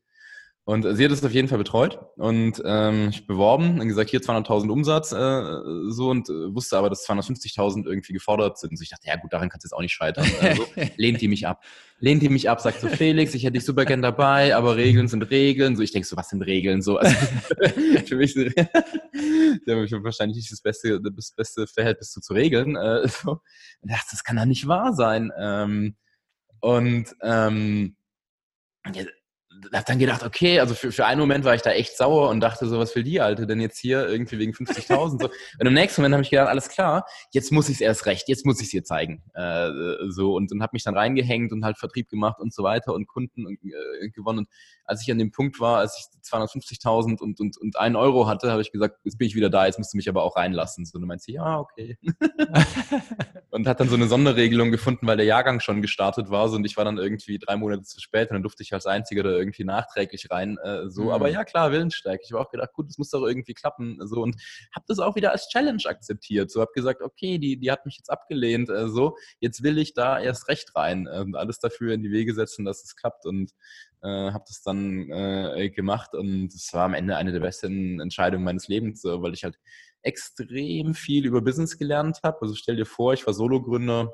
Und sie hat es auf jeden Fall betreut und ähm, ich beworben und gesagt, hier 200.000 Umsatz äh, so und äh, wusste aber, dass 250.000 irgendwie gefordert sind. So ich dachte, ja gut, daran kannst du jetzt auch nicht scheitern. Also, lehnt die mich ab. Lehnt die mich ab, sagt so, Felix, ich hätte dich super gern dabei, aber Regeln sind Regeln. So, ich denke so, was sind Regeln? So, also, für mich sind wahrscheinlich nicht das beste, das beste Verhältnis zu, zu Regeln. Äh, so. Und dachte, das kann doch nicht wahr sein. Ähm, und ähm, habe dann gedacht, okay, also für, für einen Moment war ich da echt sauer und dachte so, was will die Alte denn jetzt hier irgendwie wegen 50.000? so. Und im nächsten Moment habe ich gedacht, alles klar, jetzt muss ich es erst recht, jetzt muss ich es ihr zeigen. Äh, so und, und habe mich dann reingehängt und halt Vertrieb gemacht und so weiter und Kunden äh, gewonnen. Und als ich an dem Punkt war, als ich 250.000 und, und, und einen Euro hatte, habe ich gesagt, jetzt bin ich wieder da, jetzt musst du mich aber auch reinlassen. So, und du meinst, ja, okay. und hat dann so eine Sonderregelung gefunden, weil der Jahrgang schon gestartet war so, und ich war dann irgendwie drei Monate zu spät und dann durfte ich als Einziger da irgendwie nachträglich rein. Äh, so, mhm. aber ja klar, Willenstärke. Ich habe auch gedacht, gut, das muss doch irgendwie klappen. So und habe das auch wieder als Challenge akzeptiert. So habe gesagt, okay, die, die hat mich jetzt abgelehnt. Äh, so, jetzt will ich da erst recht rein äh, und alles dafür in die Wege setzen, dass es klappt. Und äh, habe das dann äh, gemacht und es war am Ende eine der besten Entscheidungen meines Lebens, so, weil ich halt extrem viel über Business gelernt habe. Also stell dir vor, ich war Solo-Gründer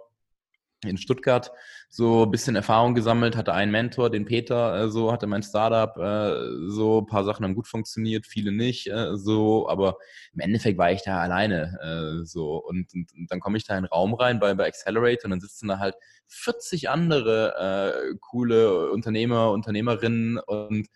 in Stuttgart so ein bisschen Erfahrung gesammelt, hatte einen Mentor, den Peter, äh, so hatte mein Startup, äh, so ein paar Sachen haben gut funktioniert, viele nicht, äh, so, aber im Endeffekt war ich da alleine, so. Und, und, und dann komme ich da in den Raum rein bei, bei Accelerator und dann sitzen da halt 40 andere äh, coole Unternehmer, Unternehmerinnen und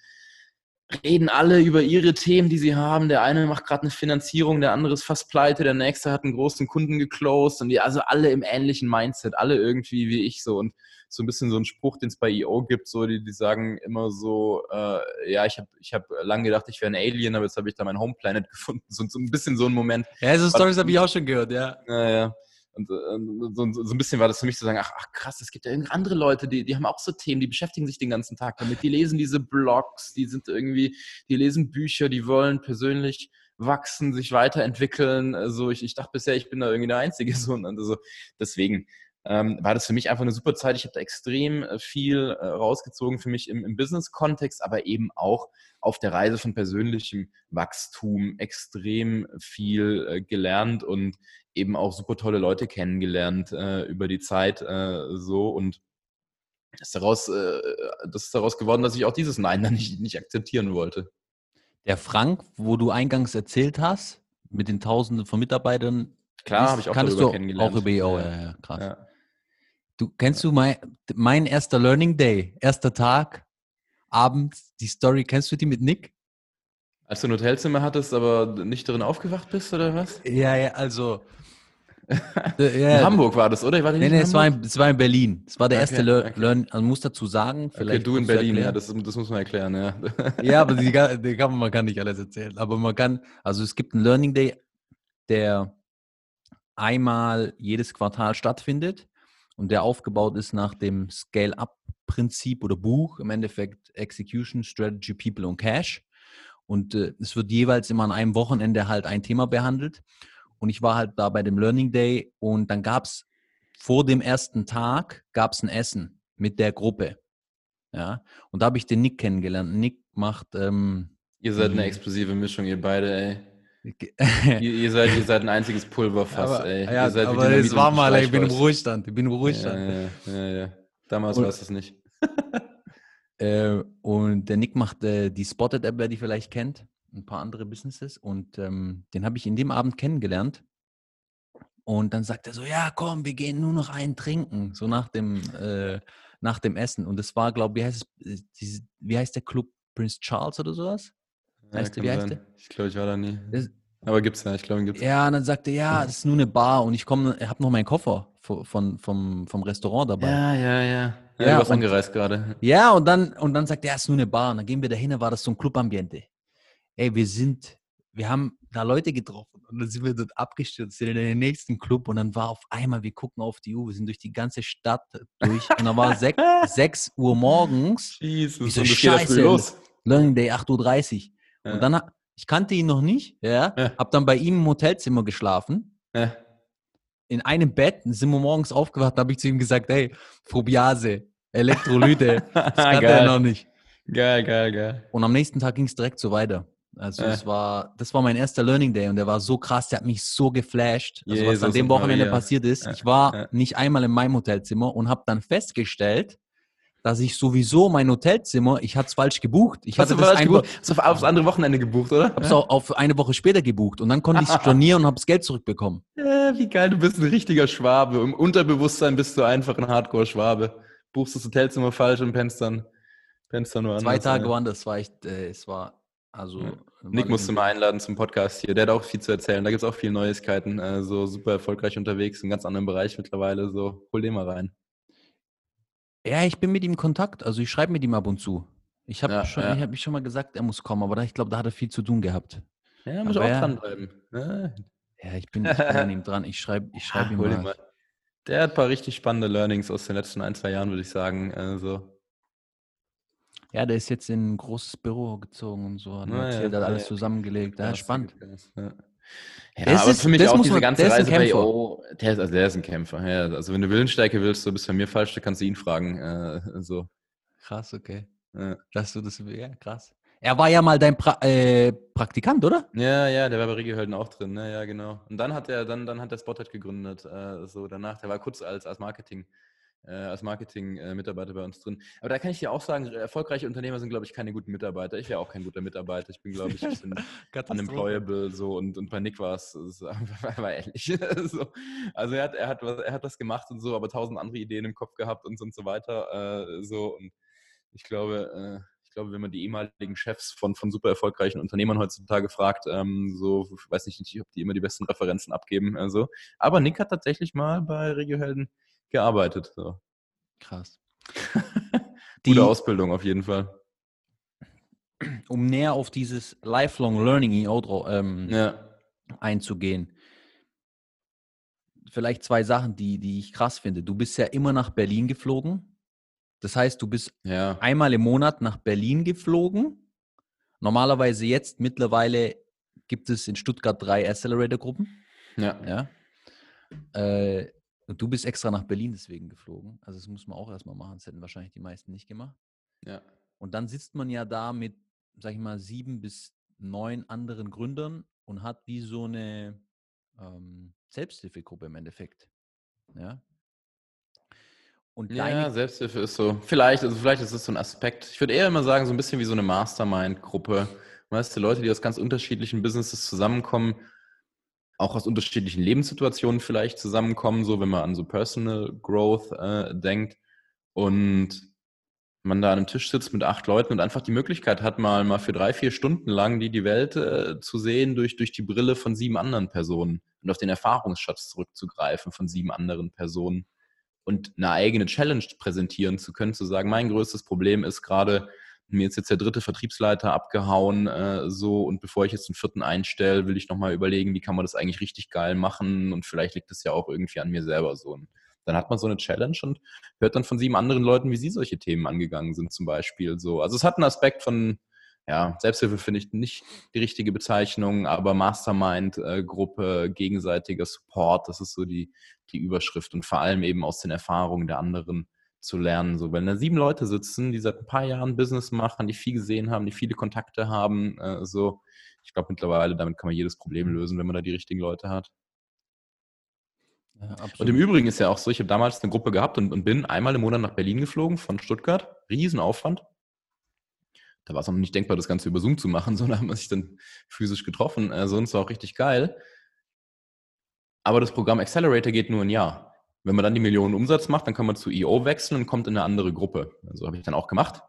reden alle über ihre Themen, die sie haben. Der eine macht gerade eine Finanzierung, der andere ist fast pleite, der nächste hat einen großen Kunden geclosed und die, also alle im ähnlichen Mindset, alle irgendwie wie ich so und so ein bisschen so ein Spruch, den es bei EO gibt, so die, die sagen immer so, äh, ja, ich habe ich hab lange gedacht, ich wäre ein Alien, aber jetzt habe ich da mein Home Planet gefunden. So, so ein bisschen so ein Moment. Ja, so Stories habe ich auch schon gehört, ja. Ja, ja. Und äh, so, so, ein bisschen war das für mich zu sagen, ach, ach krass, es gibt ja irgendwie andere Leute, die, die haben auch so Themen, die beschäftigen sich den ganzen Tag damit, die lesen diese Blogs, die sind irgendwie, die lesen Bücher, die wollen persönlich wachsen, sich weiterentwickeln. Also ich, ich dachte bisher, ich bin da irgendwie der Einzige. So, und also deswegen ähm, war das für mich einfach eine super Zeit. Ich habe da extrem äh, viel äh, rausgezogen für mich im, im Business-Kontext, aber eben auch auf der Reise von persönlichem Wachstum extrem viel äh, gelernt und eben auch super tolle Leute kennengelernt äh, über die Zeit äh, so und ist daraus, äh, das ist daraus geworden, dass ich auch dieses Nein dann nicht, nicht akzeptieren wollte. Der Frank, wo du eingangs erzählt hast, mit den Tausenden von Mitarbeitern, klar, habe ich auch darüber du kennengelernt. Auch über EO, ja, ja, ja krass. Ja. Du kennst du mein, mein erster Learning Day, erster Tag, abends die Story, kennst du die mit Nick? Als du ein Hotelzimmer hattest, aber nicht darin aufgewacht bist, oder was? Ja, ja, also. In Hamburg war das, oder? Ich war nee, nee, es war, in, es war in Berlin. Es war der erste Okay, Learn. okay. Learn man muss dazu sagen, Okay, vielleicht. du in Berlin, ja, das, das muss man erklären, ja. Ja, aber die, die kann, man man kann nicht alles erzählen. Aber man kann, also es gibt einen Learning Day, der einmal jedes Quartal stattfindet und der aufgebaut ist nach dem Scale-Up-Prinzip oder Buch, im Endeffekt Execution, Strategy, People und Cash. Und äh, es wird jeweils immer an einem Wochenende halt ein Thema behandelt. Und ich war halt da bei dem Learning Day und dann gab es vor dem ersten Tag gab es ein Essen mit der Gruppe. Ja, und da habe ich den Nick kennengelernt. Nick macht ähm, Ihr seid eine explosive Mischung, ihr beide, ey. Ihr, ihr, seid, ihr seid ein einziges Pulverfass, aber, ey. ja, aber es war mal, ich bin im. Ruhestand. Ich bin im Ruhestand. Ja, ja, ja. Damals war es das nicht. Äh, und der Nick macht äh, die Spotted-App, wer die vielleicht kennt, ein paar andere Businesses. Und ähm, den habe ich in dem Abend kennengelernt. Und dann sagt er so, ja, komm, wir gehen nur noch einen trinken, so nach dem, äh, nach dem Essen. Und das war, glaube ich, wie heißt, es, äh, wie heißt der Club Prince Charles oder sowas? Heißt der- wie heißt sein. der? Ich glaube, ich war da nie. Das- Aber gibt's ja, ich glaube, gibt's. Ja, und dann sagt er, ja, das ist nur eine Bar und ich komme, ich habe noch meinen Koffer von, von, vom, vom Restaurant dabei. Ja, ja, ja. Ja, Ja, du warst angereist gerade. Ja, und dann, und dann sagt er, ja, ist nur eine Bar. Und dann gehen wir dahin, da war das so ein Clubambiente. Ey, wir sind, wir haben da Leute getroffen und dann sind wir dort abgestürzt, sind in den nächsten Club und dann war auf einmal, wir gucken auf die Uhr, wir sind durch die ganze Stadt durch und dann war 6, 6 Uhr morgens, Jesus, Wie so und Scheiße. los. Learning Day 8.30 Uhr. Ja. Und dann, ich kannte ihn noch nicht, ja, Ja. hab dann bei ihm im Hotelzimmer geschlafen, Ja. in einem Bett, sind wir morgens aufgewacht, habe ich zu ihm gesagt, hey, Phobiase, Elektrolyte, das kannte er noch geil. nicht. geil, geil, geil. Und am nächsten Tag ging es direkt so weiter. Also Ja. es war, das war mein erster Learning Day und der war so krass, der hat mich so geflasht. Also was Jesus an dem und Wochenende Maria. passiert ist, Ja, ich war ja. nicht einmal in meinem Hotelzimmer und habe dann festgestellt, dass ich sowieso mein Hotelzimmer, ich hatte es falsch gebucht. Ich Hast hatte das gebucht? Hast du auf, aufs andere Wochenende gebucht, oder? hab's auch auf eine Woche später gebucht und dann konnte ich es stornieren und habe das Geld zurückbekommen. Ja, wie geil, du bist ein richtiger Schwabe. Im Unterbewusstsein bist du einfach ein Hardcore-Schwabe. Buchst das Hotelzimmer falsch und pennst dann, pennst dann nur Zwei anders, Tage ja. waren das, war echt, äh, es war, also. Ja. war Nick musst du legendär. mal einladen zum Podcast hier. Der hat auch viel zu erzählen. Da gibt es auch viele Neuigkeiten. Äh, so super erfolgreich unterwegs, im ganz anderen Bereich mittlerweile. So, hol den mal rein. Ja, ich bin mit ihm in Kontakt. Also ich schreibe mit ihm ab und zu. Ich habe Ja, schon, ja. ich hab mich schon mal gesagt, er muss kommen, aber ich glaube, da hat er viel zu tun gehabt. Ja, muss Aber auch ja. dranbleiben. Ja, Ja, ich bin, ich bin an ihm dran. Ich schreibe ich schreib ihm mal. mal. Der hat ein paar richtig spannende Learnings aus den letzten ein, zwei Jahren, würde ich sagen. Also, Ja, der ist jetzt in ein großes Büro gezogen und so. Hat mir Ah, ja, hat ja, alles ja. zusammengelegt. Ja, spannend. Ja, ja Das aber ist- für mich auch diese man- ganze der Reise bei. EO, der ist, also der ist ein Kämpfer. Ja, also wenn du Willensstärke willst, so bist du bei mir falsch, dann kannst du ihn fragen. Äh, so. Krass, okay. Ja. Dass du das, ja, krass. Er war ja mal dein pra äh, Praktikant, oder? Ja, ja, der war bei Regiohölden auch drin, ne? ja, genau. Und dann hat er, dann, dann hat er Spothead gegründet, äh, so danach. Der war kurz als, als Marketing, äh, als Marketing-Mitarbeiter bei uns drin. Aber da kann ich dir auch sagen, erfolgreiche Unternehmer sind, glaube ich, keine guten Mitarbeiter. Ich wäre auch kein guter Mitarbeiter. Ich bin, glaube ich, ein bisschen unemployable so und, und bei Nick war es war, ähnlich. so. Also er hat, er, hat was, er hat was gemacht und so, aber tausend andere Ideen im Kopf gehabt und, so und so weiter. Äh, so und ich glaube, äh, ich glaube, wenn man die ehemaligen Chefs von, von super erfolgreichen Unternehmern heutzutage fragt, ähm, so, ich weiß nicht, ob die immer die besten Referenzen abgeben. Also. Aber Nick hat tatsächlich mal bei Regiohelden gearbeitet. So. Krass. Gute Die, Ausbildung auf jeden Fall. um näher auf dieses Lifelong Learning in Outro, ähm, Ja. einzugehen. Vielleicht zwei Sachen, die, die ich krass finde. Du bist ja immer nach Berlin geflogen. Das heißt, du bist Ja. einmal im Monat nach Berlin geflogen. Normalerweise jetzt, mittlerweile gibt es in Stuttgart drei Accelerator-Gruppen. Ja. Ja. Äh, und du bist extra nach Berlin deswegen geflogen. Also das muss man auch erstmal machen. Das hätten wahrscheinlich die meisten nicht gemacht. Ja. Und dann sitzt man ja da mit, sag ich mal, sieben bis neun anderen Gründern und hat wie so eine ähm, Selbsthilfegruppe im Endeffekt. Ja. Und Ja, Selbsthilfe ist so. Vielleicht, also vielleicht ist es so ein Aspekt. Ich würde eher immer sagen, so ein bisschen wie so eine Mastermind-Gruppe. Weißt du, Leute, die aus ganz unterschiedlichen Businesses zusammenkommen, auch aus unterschiedlichen Lebenssituationen vielleicht zusammenkommen, so wenn man an so Personal Growth äh, denkt. Und man da an einem Tisch sitzt mit acht Leuten und einfach die Möglichkeit hat, mal, mal für drei, vier Stunden lang die, die Welt äh, zu sehen durch, durch die Brille von sieben anderen Personen und auf den Erfahrungsschatz zurückzugreifen von sieben anderen Personen und eine eigene Challenge präsentieren zu können, zu sagen, mein größtes Problem ist gerade, mir ist jetzt der dritte Vertriebsleiter abgehauen, äh, so, und bevor ich jetzt den vierten einstelle, will ich nochmal überlegen, wie kann man das eigentlich richtig geil machen und vielleicht liegt es ja auch irgendwie an mir selber so. Und dann hat man so eine Challenge und hört dann von sieben anderen Leuten, wie sie solche Themen angegangen sind, zum Beispiel. So. Also es hat einen Aspekt von, ja, Selbsthilfe finde ich nicht die richtige Bezeichnung, aber Mastermind-Gruppe, gegenseitiger Support, das ist so die, die Überschrift und vor allem eben aus den Erfahrungen der anderen zu lernen. So, wenn da sieben Leute sitzen, die seit ein paar Jahren Business machen, die viel gesehen haben, die viele Kontakte haben, äh, so, ich glaube mittlerweile, damit kann man jedes Problem lösen, wenn man da die richtigen Leute hat. Ja, und im Übrigen ist ja auch so, ich habe damals eine Gruppe gehabt und, und, bin einmal im Monat nach Berlin geflogen von Stuttgart. Riesenaufwand. Da war es auch noch nicht denkbar, das Ganze über Zoom zu machen, sondern haben wir sich dann physisch getroffen. Äh, sonst war auch richtig geil. Aber das Programm Accelerator geht nur ein Jahr. Wenn man dann die Millionen Umsatz macht, dann kann man zu EO wechseln und kommt in eine andere Gruppe. So also habe ich dann auch gemacht.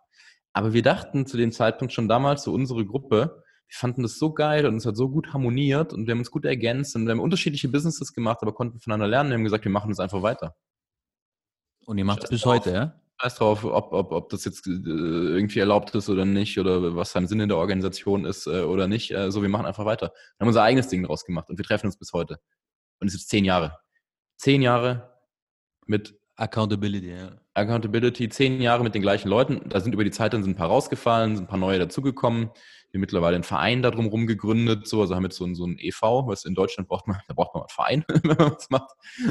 Aber wir dachten zu dem Zeitpunkt schon damals, so unsere Gruppe, wir fanden das so geil und es hat so gut harmoniert und wir haben uns gut ergänzt und wir haben unterschiedliche Businesses gemacht, aber konnten voneinander lernen und haben gesagt, wir machen das einfach weiter. Und ihr macht es bis heute, ja? Scheiß drauf, ob, ob, ob das jetzt äh, irgendwie erlaubt ist oder nicht oder was sein Sinn in der Organisation ist äh, oder nicht. Äh, so, wir machen einfach weiter. Wir haben unser eigenes Ding draus gemacht und wir treffen uns bis heute. Und es ist jetzt zehn Jahre. Zehn Jahre mit Accountability, ja. Accountability, zehn Jahre mit den gleichen Leuten. Da sind über die Zeit dann sind ein paar rausgefallen, sind ein paar neue dazugekommen wir mittlerweile einen Verein darum rum gegründet, so, also haben jetzt so ein, so ein EV, was in Deutschland braucht man, da braucht man einen Verein, wenn man was macht.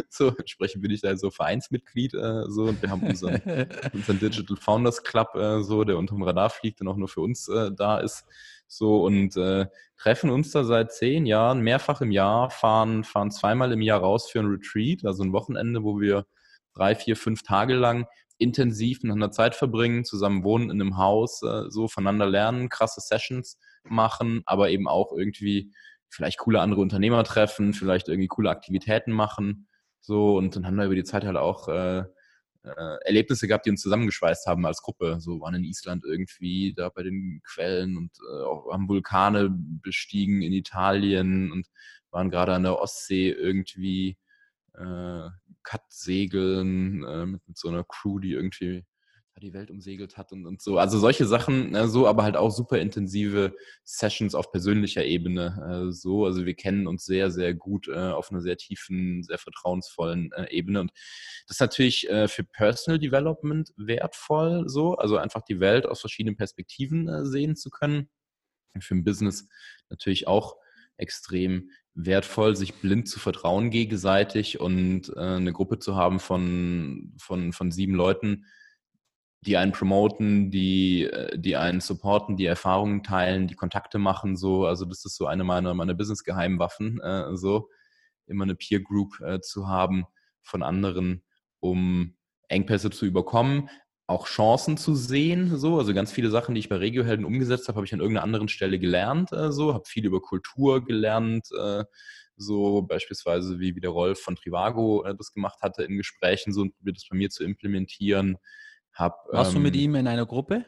So, entsprechend bin ich da so Vereinsmitglied, äh, so, und wir haben unseren, unseren Digital Founders Club, äh, so, der unter dem Radar fliegt und auch nur für uns äh, da ist. So, und äh, treffen uns da seit zehn Jahren, mehrfach im Jahr, fahren, fahren zweimal im Jahr raus für ein Retreat, also ein Wochenende, wo wir drei, vier, fünf Tage lang intensiv miteinander Zeit verbringen, zusammen wohnen in einem Haus, äh, so voneinander lernen, krasse Sessions machen, aber eben auch irgendwie vielleicht coole andere Unternehmer treffen, vielleicht irgendwie coole Aktivitäten machen. So, und dann haben wir über die Zeit halt auch äh, äh, Erlebnisse gehabt, die uns zusammengeschweißt haben als Gruppe. So waren in Island irgendwie da bei den Quellen und äh, haben Vulkane bestiegen in Italien und waren gerade an der Ostsee irgendwie äh, Cut-Segeln äh, mit, mit, so einer Crew, die irgendwie die Welt umsegelt hat und, und so. Also solche Sachen, äh, so, aber halt auch super intensive Sessions auf persönlicher Ebene. Äh, so, also wir kennen uns sehr, sehr gut äh, auf einer sehr tiefen, sehr vertrauensvollen äh, Ebene. Und das ist natürlich äh, für Personal Development wertvoll, so, also einfach die Welt aus verschiedenen Perspektiven sehen zu können. Für ein Business natürlich auch extrem wertvoll, sich blind zu vertrauen gegenseitig und äh, eine Gruppe zu haben von, von, von sieben Leuten, die einen promoten, die, äh, die einen supporten, die Erfahrungen teilen, die Kontakte machen, so. Also das ist so eine meiner, meiner Business-Geheimwaffen, äh, so. Immer eine Peer Group äh, zu haben von anderen, um Engpässe zu überkommen, auch Chancen zu sehen, so. Also ganz viele Sachen, die ich bei Regiohelden umgesetzt habe, habe ich an irgendeiner anderen Stelle gelernt, äh, so. Habe viel über Kultur gelernt, äh, so beispielsweise wie, wie der Rolf von Trivago äh, das gemacht hatte in Gesprächen, so und probiert das bei mir zu implementieren. Hab, Warst ähm, du mit ähm, ihm in einer Gruppe?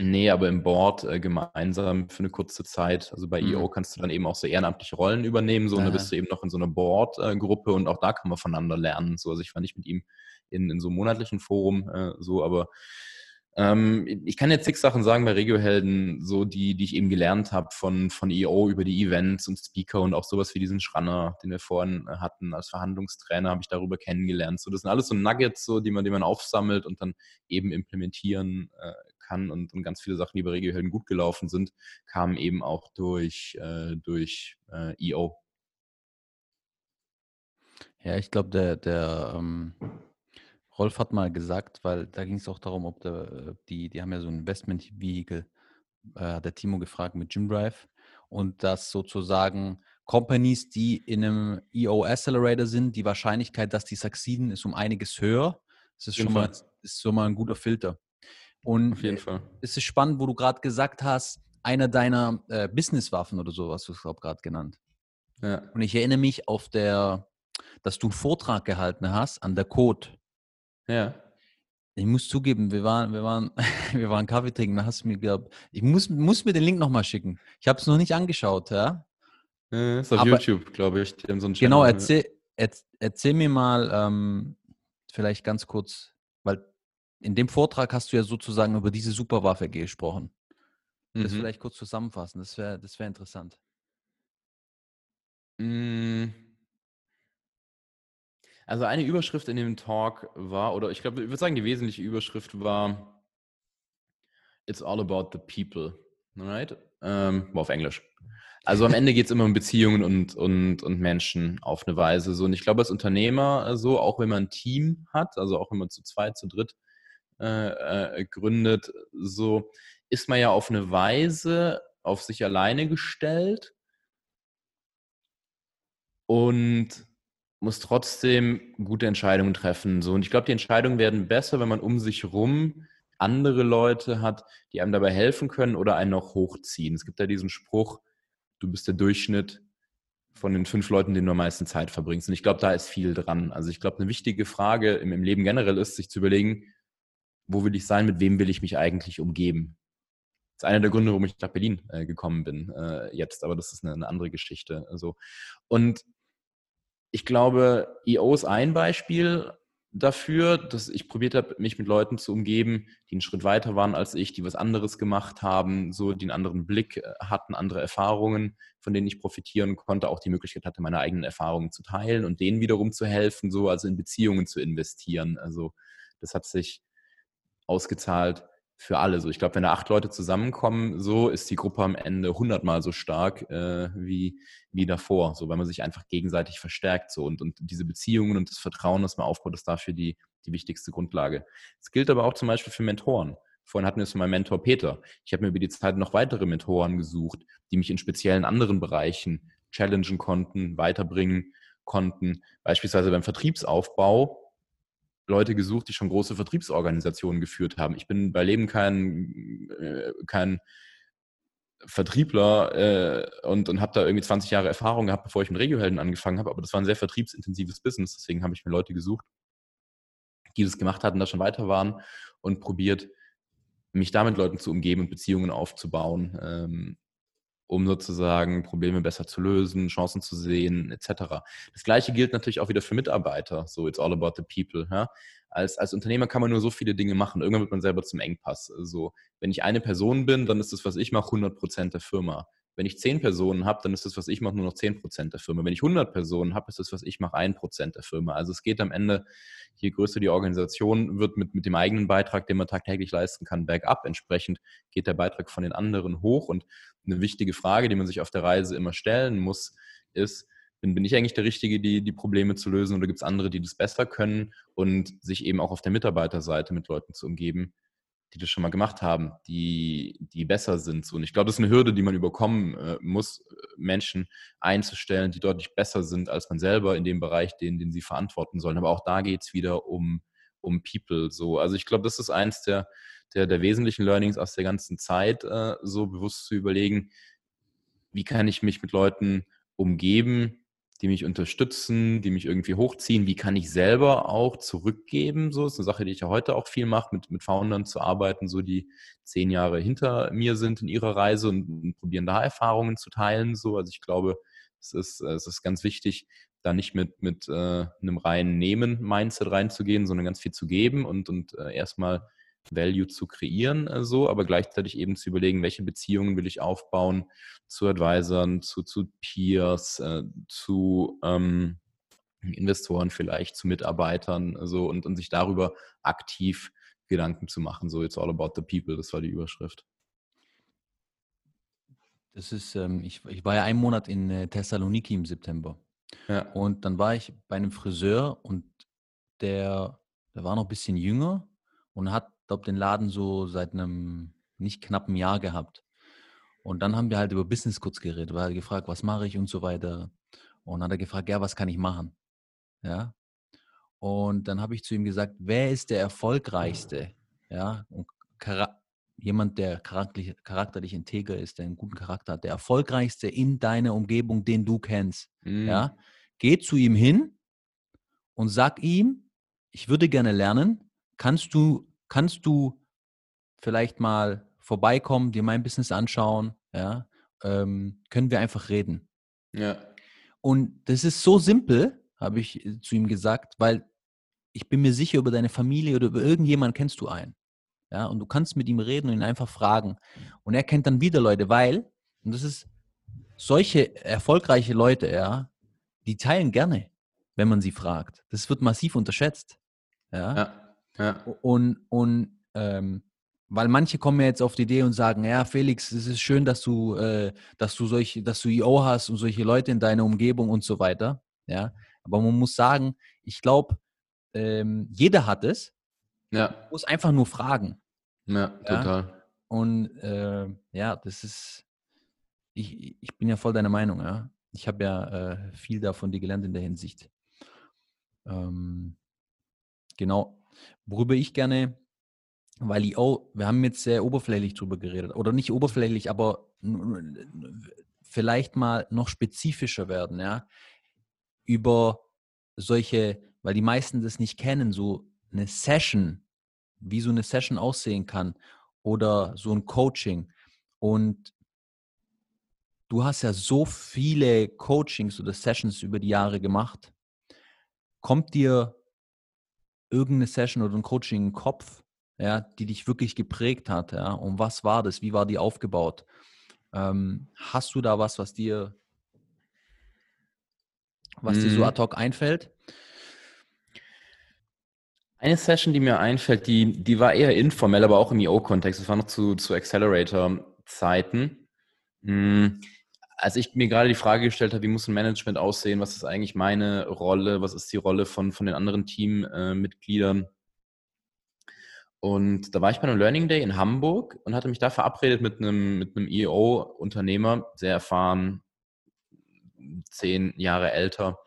Nee, aber im Board äh, gemeinsam für eine kurze Zeit. Also bei mhm. EO kannst du dann eben auch so ehrenamtliche Rollen übernehmen. So, und dann bist du eben noch in so einer Board-Gruppe und auch da kann man voneinander lernen. So, also ich war nicht mit ihm in, in so einem monatlichen Forum äh, so, aber ähm, ich kann jetzt sechs Sachen sagen bei Regiohelden, so die, die ich eben gelernt habe von, von EO über die Events und Speaker und auch sowas wie diesen Schranner, den wir vorhin äh, hatten als Verhandlungstrainer, habe ich darüber kennengelernt. So, das sind alles so Nuggets, so, die man, die man aufsammelt und dann eben implementieren äh, kann. Und, und ganz viele Sachen, die bei Regiohelden gut gelaufen sind, kamen eben auch durch, äh, durch äh, EO. Ja, ich glaube, der, der ähm Rolf hat mal gesagt, weil da ging es auch darum, ob der, die, die haben ja so ein Investment-Vehicle, äh, hat der Timo gefragt mit Jim Drive und dass sozusagen Companies, die in einem EO Accelerator sind, die Wahrscheinlichkeit, dass die succeeden, ist um einiges höher. Das ist schon mal, ist schon mal ein guter Filter. Und Auf jeden Fall. es ist spannend, wo du gerade gesagt hast, einer deiner äh, Businesswaffen oder so, hast du es gerade genannt. Ja. Und ich erinnere mich auf der, dass du einen Vortrag gehalten hast an der Code ja. Ich muss zugeben, wir waren, wir waren, wir waren Kaffee trinken, da hast du mir gehabt. Ich muss, muss mir den Link nochmal schicken. Ich habe es noch nicht angeschaut, ja. Äh, ist auf Aber, YouTube, glaube ich. Die haben so einen genau, erzähl, erzähl mir mal ähm, vielleicht ganz kurz, in dem Vortrag hast du ja sozusagen über diese Superwaffe gesprochen. Das mhm. vielleicht kurz zusammenfassen, das wäre das wär interessant. Mhm. Also eine Überschrift in dem Talk war, oder ich glaube, ich würde sagen, die wesentliche Überschrift war It's all about the people. Right? Ähm, war auf Englisch. Also am Ende geht es immer um Beziehungen und, und, und Menschen auf eine Weise. So. Und ich glaube, als Unternehmer so, auch wenn man ein Team hat, also auch wenn man zu zweit, zu dritt äh, äh, gründet, so ist man ja auf eine Weise auf sich alleine gestellt und muss trotzdem gute Entscheidungen treffen. So. Und ich glaube, die Entscheidungen werden besser, wenn man um sich herum andere Leute hat, die einem dabei helfen können oder einen noch hochziehen. Es gibt ja diesen Spruch, du bist der Durchschnitt von den fünf Leuten, denen du am meisten Zeit verbringst. Und ich glaube, da ist viel dran. Also ich glaube, eine wichtige Frage im, Leben generell ist, sich zu überlegen, wo will ich sein, mit wem will ich mich eigentlich umgeben. Das ist einer der Gründe, warum ich nach Berlin äh, gekommen bin äh, jetzt, aber das ist eine, eine andere Geschichte. Also. Und ich glaube, EO ist ein Beispiel, dafür, dass ich probiert habe, mich mit Leuten zu umgeben, die einen Schritt weiter waren als ich, die was anderes gemacht haben, so die einen anderen Blick äh, hatten, andere Erfahrungen, von denen ich profitieren konnte, auch die Möglichkeit hatte, meine eigenen Erfahrungen zu teilen und denen wiederum zu helfen, so also in Beziehungen zu investieren. Also das hat sich ausgezahlt für alle. So, ich glaube, wenn da acht Leute zusammenkommen, so ist die Gruppe am Ende hundertmal so stark äh, wie, wie davor. So, weil man sich einfach gegenseitig verstärkt. So und, und diese Beziehungen und das Vertrauen, das man aufbaut, ist dafür die, die wichtigste Grundlage. Es gilt aber auch zum Beispiel für Mentoren. Vorhin hatten wir es von meinem Mentor Peter. Ich habe mir über die Zeit noch weitere Mentoren gesucht, die mich in speziellen anderen Bereichen challengen konnten, weiterbringen konnten. Beispielsweise beim Vertriebsaufbau Leute gesucht, die schon große Vertriebsorganisationen geführt haben. Ich bin bei Leben kein, äh, kein Vertriebler äh, und, und habe da irgendwie 20 Jahre Erfahrung gehabt, bevor ich mit Regiohelden angefangen habe, aber das war ein sehr vertriebsintensives Business, deswegen habe ich mir Leute gesucht, die das gemacht hatten, da schon weiter waren und probiert, mich damit Leuten zu umgeben und Beziehungen aufzubauen. Ähm, um sozusagen Probleme besser zu lösen, Chancen zu sehen, etc. Das gleiche gilt natürlich auch wieder für Mitarbeiter. So, it's all about the people. Ja? Als, als Unternehmer kann man nur so viele Dinge machen. Irgendwann wird man selber zum Engpass. So, wenn ich eine Person bin, dann ist das, was ich mache, 100 Prozent der Firma. Wenn ich zehn Personen habe, dann ist das, was ich mache, nur noch zehn Prozent der Firma. Wenn ich 100 Personen habe, ist das, was ich mache, ein Prozent der Firma. Also es geht am Ende, je größer die Organisation wird, mit, mit dem eigenen Beitrag, den man tagtäglich leisten kann, bergab. Entsprechend geht der Beitrag von den anderen hoch. Und eine wichtige Frage, die man sich auf der Reise immer stellen muss, ist, bin, bin ich eigentlich der Richtige, die, die Probleme zu lösen oder gibt es andere, die das besser können und sich eben auch auf der Mitarbeiterseite mit Leuten zu umgeben, die das schon mal gemacht haben, die, die besser sind. Und ich glaube, das ist eine Hürde, die man überkommen äh, muss, Menschen einzustellen, die deutlich besser sind als man selber in dem Bereich, den, den sie verantworten sollen. Aber auch da geht es wieder um, um People. So. Also ich glaube, das ist eins der, der, der wesentlichen Learnings aus der ganzen Zeit, äh, so bewusst zu überlegen, wie kann ich mich mit Leuten umgeben, die mich unterstützen, die mich irgendwie hochziehen. Wie kann ich selber auch zurückgeben? So ist eine Sache, die ich ja heute auch viel mache, mit, mit Foundern zu arbeiten, so die zehn Jahre hinter mir sind in ihrer Reise und, und probieren da Erfahrungen zu teilen. So, also ich glaube, es ist, es ist ganz wichtig, da nicht mit, mit äh, einem reinen Nehmen-Mindset reinzugehen, sondern ganz viel zu geben und, und äh, erstmal Value zu kreieren, äh, so, aber gleichzeitig eben zu überlegen, welche Beziehungen will ich aufbauen zu Advisern, zu, zu Peers, äh, zu ähm, Investoren vielleicht, zu Mitarbeitern, so und, und sich darüber aktiv Gedanken zu machen. So, it's all about the people, das war die Überschrift. Das ist, ähm, ich, ich war ja einen Monat in äh, Thessaloniki im September. Ja. Und dann war ich bei einem Friseur und der, der war noch ein bisschen jünger und hat glaube, den Laden so seit einem nicht knappen Jahr gehabt. Und dann haben wir halt über Business kurz geredet, weil er gefragt, was mache ich und so weiter. Und dann hat er gefragt, ja, was kann ich machen? Ja. Und dann habe ich zu ihm gesagt, wer ist der erfolgreichste? Ja, und jemand, der charakterlich, charakterlich integer ist, der einen guten Charakter hat, der erfolgreichste in deiner Umgebung, den du kennst. Mhm. Ja, geh zu ihm hin und sag ihm, ich würde gerne lernen, kannst du kannst du vielleicht mal vorbeikommen, dir mein Business anschauen, ja, ähm, können wir einfach reden. Ja. Und das ist so simpel, habe ich äh, zu ihm gesagt, weil ich bin mir sicher, über deine Familie oder über irgendjemanden kennst du einen. Ja, und du kannst mit ihm reden und ihn einfach fragen. Und er kennt dann wieder Leute, weil, und das ist solche erfolgreiche Leute, ja, die teilen gerne, wenn man sie fragt. Das wird massiv unterschätzt. Ja. Ja. Ja. Und, und ähm, weil manche kommen ja jetzt auf die Idee und sagen, ja, Felix, es ist schön, dass du, äh, dass du solche, dass du IO hast und solche Leute in deiner Umgebung und so weiter. Ja. Aber man muss sagen, ich glaube, ähm, jeder hat es. Ja. Man muss einfach nur fragen. Ja, total. Und äh, ja, das ist, ich, ich bin ja voll deiner Meinung, ja. Ich habe ja äh, viel davon dir gelernt in der Hinsicht. Ähm, genau. Worüber ich gerne, weil ich auch, wir haben jetzt sehr oberflächlich drüber geredet, oder nicht oberflächlich, aber vielleicht mal noch spezifischer werden, ja, über solche, weil die meisten das nicht kennen, so eine Session, wie so eine Session aussehen kann oder so ein Coaching. Und du hast ja so viele Coachings oder Sessions über die Jahre gemacht. Kommt dir irgendeine Session oder ein Coaching in den Kopf, ja, die dich wirklich geprägt hat? Ja? Und was war das? Wie war die aufgebaut? Ähm, hast du da was, was dir, was mhm. dir so mhm. ad hoc einfällt? Eine Session, die mir einfällt, die, die war eher informell, aber auch im EO-Kontext. Das war noch zu, zu Accelerator-Zeiten. Hm, als ich mir gerade die Frage gestellt habe, wie muss ein Management aussehen, was ist eigentlich meine Rolle, was ist die Rolle von, von den anderen Teammitgliedern. und da war ich bei einem Learning Day in Hamburg und hatte mich da verabredet mit einem, mit einem EO-Unternehmer, sehr erfahren, zehn Jahre älter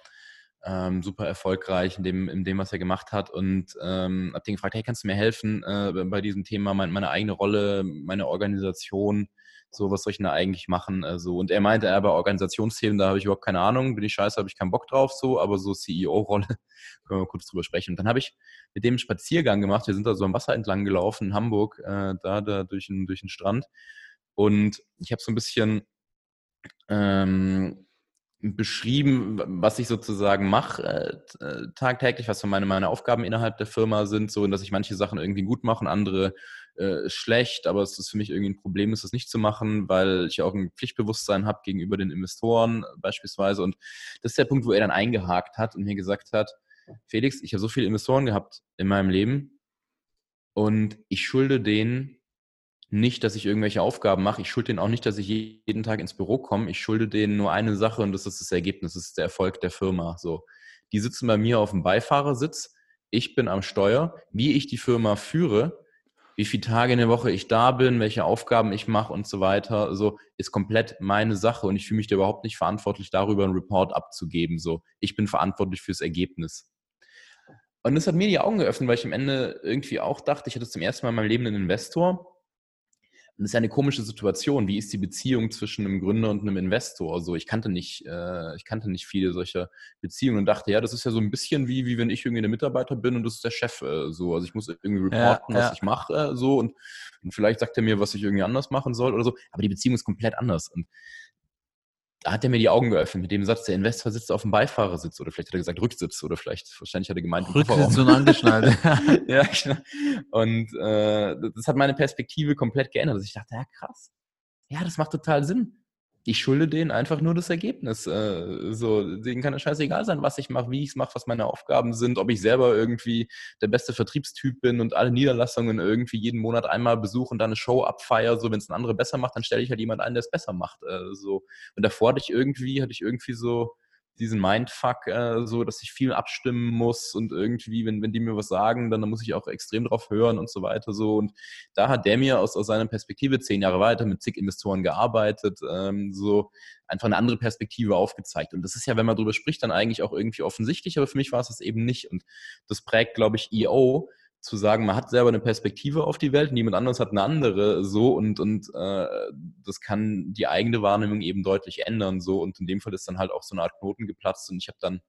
ähm, super erfolgreich in dem, in dem, was er gemacht hat und ähm, habe den gefragt, hey, kannst du mir helfen äh, bei diesem Thema, meine, meine eigene Rolle, meine Organisation, so, was soll ich denn da eigentlich machen? Also, und er meinte, er bei Organisationsthemen, da habe ich überhaupt keine Ahnung, bin ich scheiße, habe ich keinen Bock drauf, so, aber so CEO-Rolle, können wir kurz drüber sprechen. Und dann habe ich mit dem einen Spaziergang gemacht, wir sind da so am Wasser entlang gelaufen in Hamburg, äh, da, da durch den, durch den Strand und ich habe so ein bisschen ähm, beschrieben, was ich sozusagen mache äh, äh, tagtäglich, was so meine, meine Aufgaben innerhalb der Firma sind, so dass ich manche Sachen irgendwie gut mache und andere äh, schlecht, aber es ist für mich irgendwie ein Problem, das nicht zu machen, weil ich auch ein Pflichtbewusstsein habe gegenüber den Investoren beispielsweise. Und das ist der Punkt, wo er dann eingehakt hat und mir gesagt hat, Felix, ich habe so viele Investoren gehabt in meinem Leben und ich schulde denen nicht, dass ich irgendwelche Aufgaben mache. Ich schulde denen auch nicht, dass ich jeden Tag ins Büro komme. Ich schulde denen nur eine Sache und das ist das Ergebnis, das ist der Erfolg der Firma. So, die sitzen bei mir auf dem Beifahrersitz. Ich bin am Steuer. Wie ich die Firma führe, wie viele Tage in der Woche ich da bin, welche Aufgaben ich mache und so weiter, so ist komplett meine Sache und ich fühle mich da überhaupt nicht verantwortlich darüber, einen Report abzugeben. So, ich bin verantwortlich fürs Ergebnis. Und das hat mir die Augen geöffnet, weil ich am Ende irgendwie auch dachte, ich hatte zum ersten Mal in meinem Leben einen Investor das ist ja eine komische Situation. Wie ist die Beziehung zwischen einem Gründer und einem Investor? Also ich kannte nicht, äh, ich kannte nicht viele solcher Beziehungen und dachte, ja, das ist ja so ein bisschen wie, wie wenn ich irgendwie der Mitarbeiter bin und das ist der Chef äh, so. Also ich muss irgendwie reporten, ja, ja. was ich mache äh, so und, und, vielleicht sagt er mir, was ich irgendwie anders machen soll oder so. Aber die Beziehung ist komplett anders. Und da hat er mir die Augen geöffnet mit dem Satz, der Investor sitzt auf dem Beifahrersitz oder vielleicht hat er gesagt Rücksitz oder vielleicht, wahrscheinlich hat er gemeint Rücksitz und angeschnallt. ja, genau. Und äh, das hat meine Perspektive komplett geändert. Also ich dachte, ja krass, ja, das macht total Sinn ich schulde denen einfach nur das Ergebnis. Äh, so, denen kann es scheißegal sein, was ich mache, wie ich es mache, was meine Aufgaben sind, ob ich selber irgendwie der beste Vertriebstyp bin und alle Niederlassungen irgendwie jeden Monat einmal besuche und dann eine Show abfeier. So, wenn es ein anderer besser macht, dann stelle ich halt jemand ein, der es besser macht. Äh, so. Und davor hatte ich irgendwie, hatte ich irgendwie so diesen Mindfuck, äh, so dass ich viel abstimmen muss und irgendwie, wenn, wenn die mir was sagen, dann, dann muss ich auch extrem drauf hören und so weiter. So. Und da hat der mir aus, aus seiner Perspektive zehn Jahre weiter mit zig Investoren gearbeitet, ähm, so einfach eine andere Perspektive aufgezeigt. Und das ist ja, wenn man darüber spricht, dann eigentlich auch irgendwie offensichtlich, aber für mich war es das eben nicht. Und das prägt, glaube ich, EO, zu sagen, man hat selber eine Perspektive auf die Welt, niemand anderes hat eine andere so und, und äh, das kann die eigene Wahrnehmung eben deutlich ändern so und in dem Fall ist dann halt auch so eine Art Knoten geplatzt und ich habe dann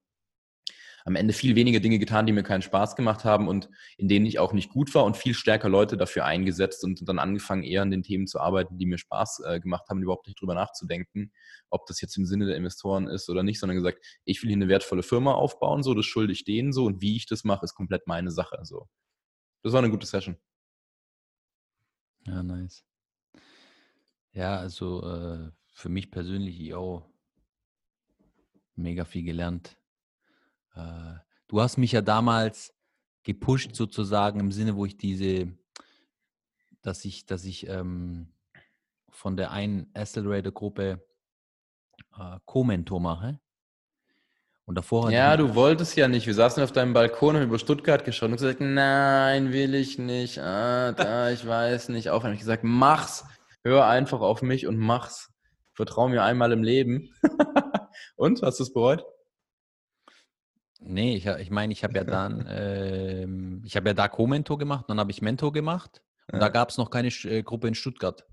am Ende viel weniger Dinge getan, die mir keinen Spaß gemacht haben und in denen ich auch nicht gut war und viel stärker Leute dafür eingesetzt und dann angefangen, eher an den Themen zu arbeiten, die mir Spaß äh, gemacht haben, überhaupt nicht drüber nachzudenken, ob das jetzt im Sinne der Investoren ist oder nicht, sondern gesagt, ich will hier eine wertvolle Firma aufbauen, so, das schulde ich denen so und wie ich das mache, ist komplett meine Sache. So. Das war eine gute Session. Ja, nice. Ja, also äh, für mich persönlich auch mega viel gelernt. Äh, du hast mich ja damals gepusht sozusagen im Sinne, wo ich diese, dass ich, dass ich ähm, von der einen Accelerator-Gruppe äh, Co-Mentor mache. Und davor Ja, du wolltest ja nicht. Wir saßen auf deinem Balkon und über Stuttgart geschaut und gesagt, nein, will ich nicht. Ah, da, ich weiß nicht. Auch habe ich gesagt, mach's. Hör einfach auf mich und mach's. Vertrau mir einmal im Leben. und, hast du es bereut? Nee, ich, ich meine, ich habe ja dann, ähm, ich habe ja da Co-Mentor gemacht, dann habe ich Mentor gemacht und ja. da gab es noch keine äh, Gruppe in Stuttgart.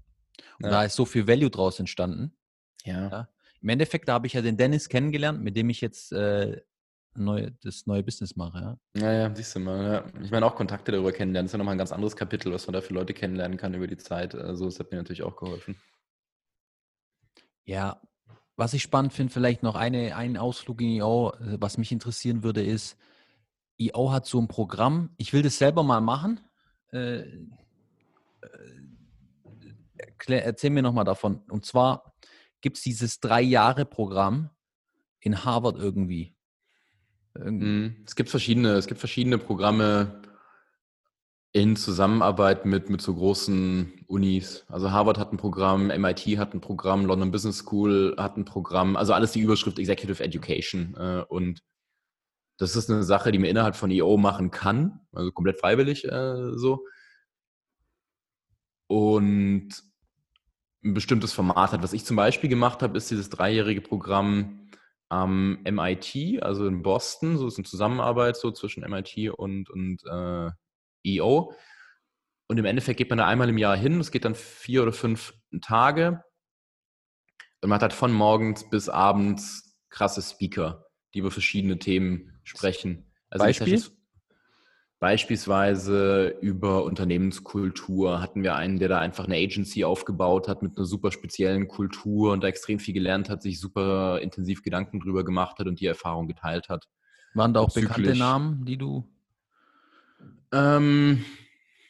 Und ja. da ist so viel Value draus entstanden. Ja. ja. Im Endeffekt, da habe ich ja den Dennis kennengelernt, mit dem ich jetzt äh, neu, das neue Business mache. Ja, ja, ja siehst du mal. Ja. Ich meine, auch Kontakte darüber kennenlernen, das ist ja nochmal ein ganz anderes Kapitel, was man da für Leute kennenlernen kann über die Zeit. Also, das hat mir natürlich auch geholfen. Ja, was ich spannend finde, vielleicht noch eine, einen Ausflug in EO, äh, was mich interessieren würde, ist, EO hat so ein Programm, ich will das selber mal machen. Äh, äh, erzähl mir nochmal davon. Und zwar gibt es dieses Drei-Jahre-Programm in Harvard irgendwie. Mhm. Es gibt verschiedene, es gibt verschiedene Programme, in Zusammenarbeit mit, mit so großen Unis. Also Harvard hat ein Programm, MIT hat ein Programm, London Business School hat ein Programm, also alles die Überschrift Executive Education. Äh, und das ist eine Sache, die man innerhalb von EO machen kann, also komplett freiwillig äh, so. Und ein bestimmtes Format hat. Was ich zum Beispiel gemacht habe, ist dieses dreijährige Programm am MIT, also in Boston. So ist eine Zusammenarbeit so zwischen MIT und, und äh, EO. Und im Endeffekt geht man da einmal im Jahr hin. Es geht dann vier oder fünf Tage. Und man hat halt von morgens bis abends krasse Speaker, die über verschiedene Themen sprechen. Also Beispiel? Beispielsweise über Unternehmenskultur hatten wir einen, der da einfach eine Agency aufgebaut hat mit einer super speziellen Kultur und da extrem viel gelernt hat, sich super intensiv Gedanken drüber gemacht hat und die Erfahrung geteilt hat. Waren da auch bekannte Namen, die du ähm,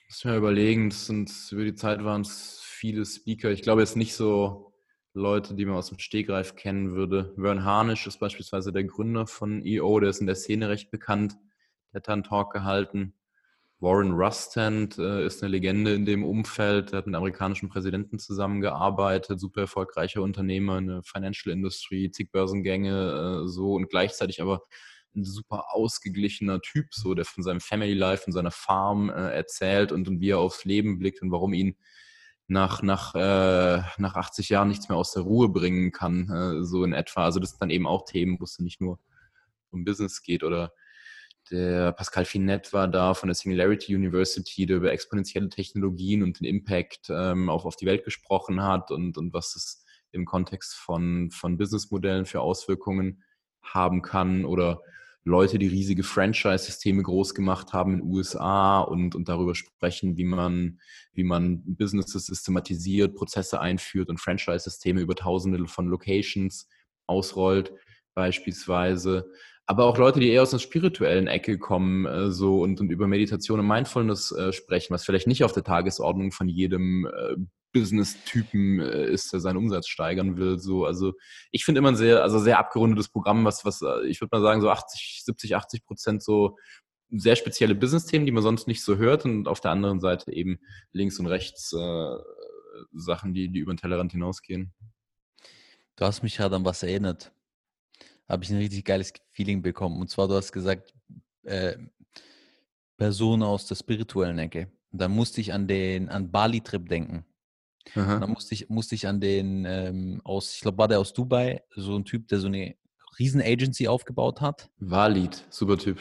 muss mir überlegen, das sind, über die Zeit waren es viele Speaker. Ich glaube jetzt nicht so Leute, die man aus dem Stegreif kennen würde. Vern Harnisch ist beispielsweise der Gründer von EO, der ist in der Szene recht bekannt. Der hat einen Talk gehalten. Warren Rustand äh, ist eine Legende in dem Umfeld. Der hat mit amerikanischen Präsidenten zusammengearbeitet, super erfolgreicher Unternehmer in der Financial Industry, zig Börsengänge, äh, so und gleichzeitig aber ein super ausgeglichener Typ, so der von seinem Family Life und seiner Farm äh, erzählt und, und wie er aufs Leben blickt und warum ihn nach, nach, äh, nach 80 Jahren nichts mehr aus der Ruhe bringen kann, äh, so in etwa. Also das sind dann eben auch Themen, wo es nicht nur um Business geht oder der Pascal Finette war da von der Singularity University, der über exponentielle Technologien und den Impact ähm, auf, auf die Welt gesprochen hat und, und was das im Kontext von, von Businessmodellen für Auswirkungen haben kann oder Leute, die riesige Franchise-Systeme groß gemacht haben in den USA und, und darüber sprechen, wie man, wie man Businesses systematisiert, Prozesse einführt und Franchise-Systeme über tausende von Locations ausrollt, beispielsweise. Aber auch Leute, die eher aus einer spirituellen Ecke kommen äh, so und, und über Meditation und Mindfulness äh, sprechen, was vielleicht nicht auf der Tagesordnung von jedem äh, Business-Typen äh, ist, der seinen Umsatz steigern will. So, also ich finde immer ein sehr, also sehr abgerundetes Programm, was, was äh, ich würde mal sagen, so 80, 70, 80 Prozent so sehr spezielle Business-Themen, die man sonst nicht so hört und auf der anderen Seite eben links und rechts äh, Sachen, die, die über den Tellerrand hinausgehen. Du hast mich gerade an was erinnert. Habe ich ein richtig geiles Feeling bekommen. Und zwar, du hast gesagt, äh, Personen aus der spirituellen Ecke. Und dann musste ich an den an Bali-Trip denken. Dann musste ich, musste ich an den ähm, aus, ich glaube, war der aus Dubai, so ein Typ, der so eine riesen Agency aufgebaut hat. Walid, super Typ.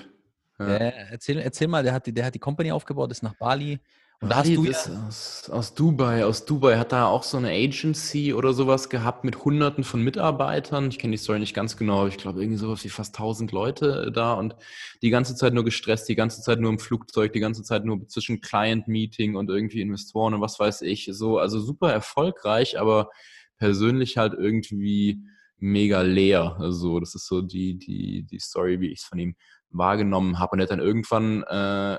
Ja. Der, erzähl, erzähl mal, der hat, die, der hat die Company aufgebaut, ist nach Bali Und da hast du ja aus, aus, Dubai, aus Dubai hat da auch so eine Agency oder sowas gehabt mit hunderten von Mitarbeitern. Ich kenne die Story nicht ganz genau. Ich glaube irgendwie sowas wie fast tausend Leute da und die ganze Zeit nur gestresst, die ganze Zeit nur im Flugzeug, die ganze Zeit nur zwischen Client-Meeting und irgendwie Investoren und was weiß ich. So, also super erfolgreich, aber persönlich halt irgendwie mega leer. Also das ist so die, die, die Story, wie ich es von ihm wahrgenommen habe. Und er hat dann irgendwann, äh,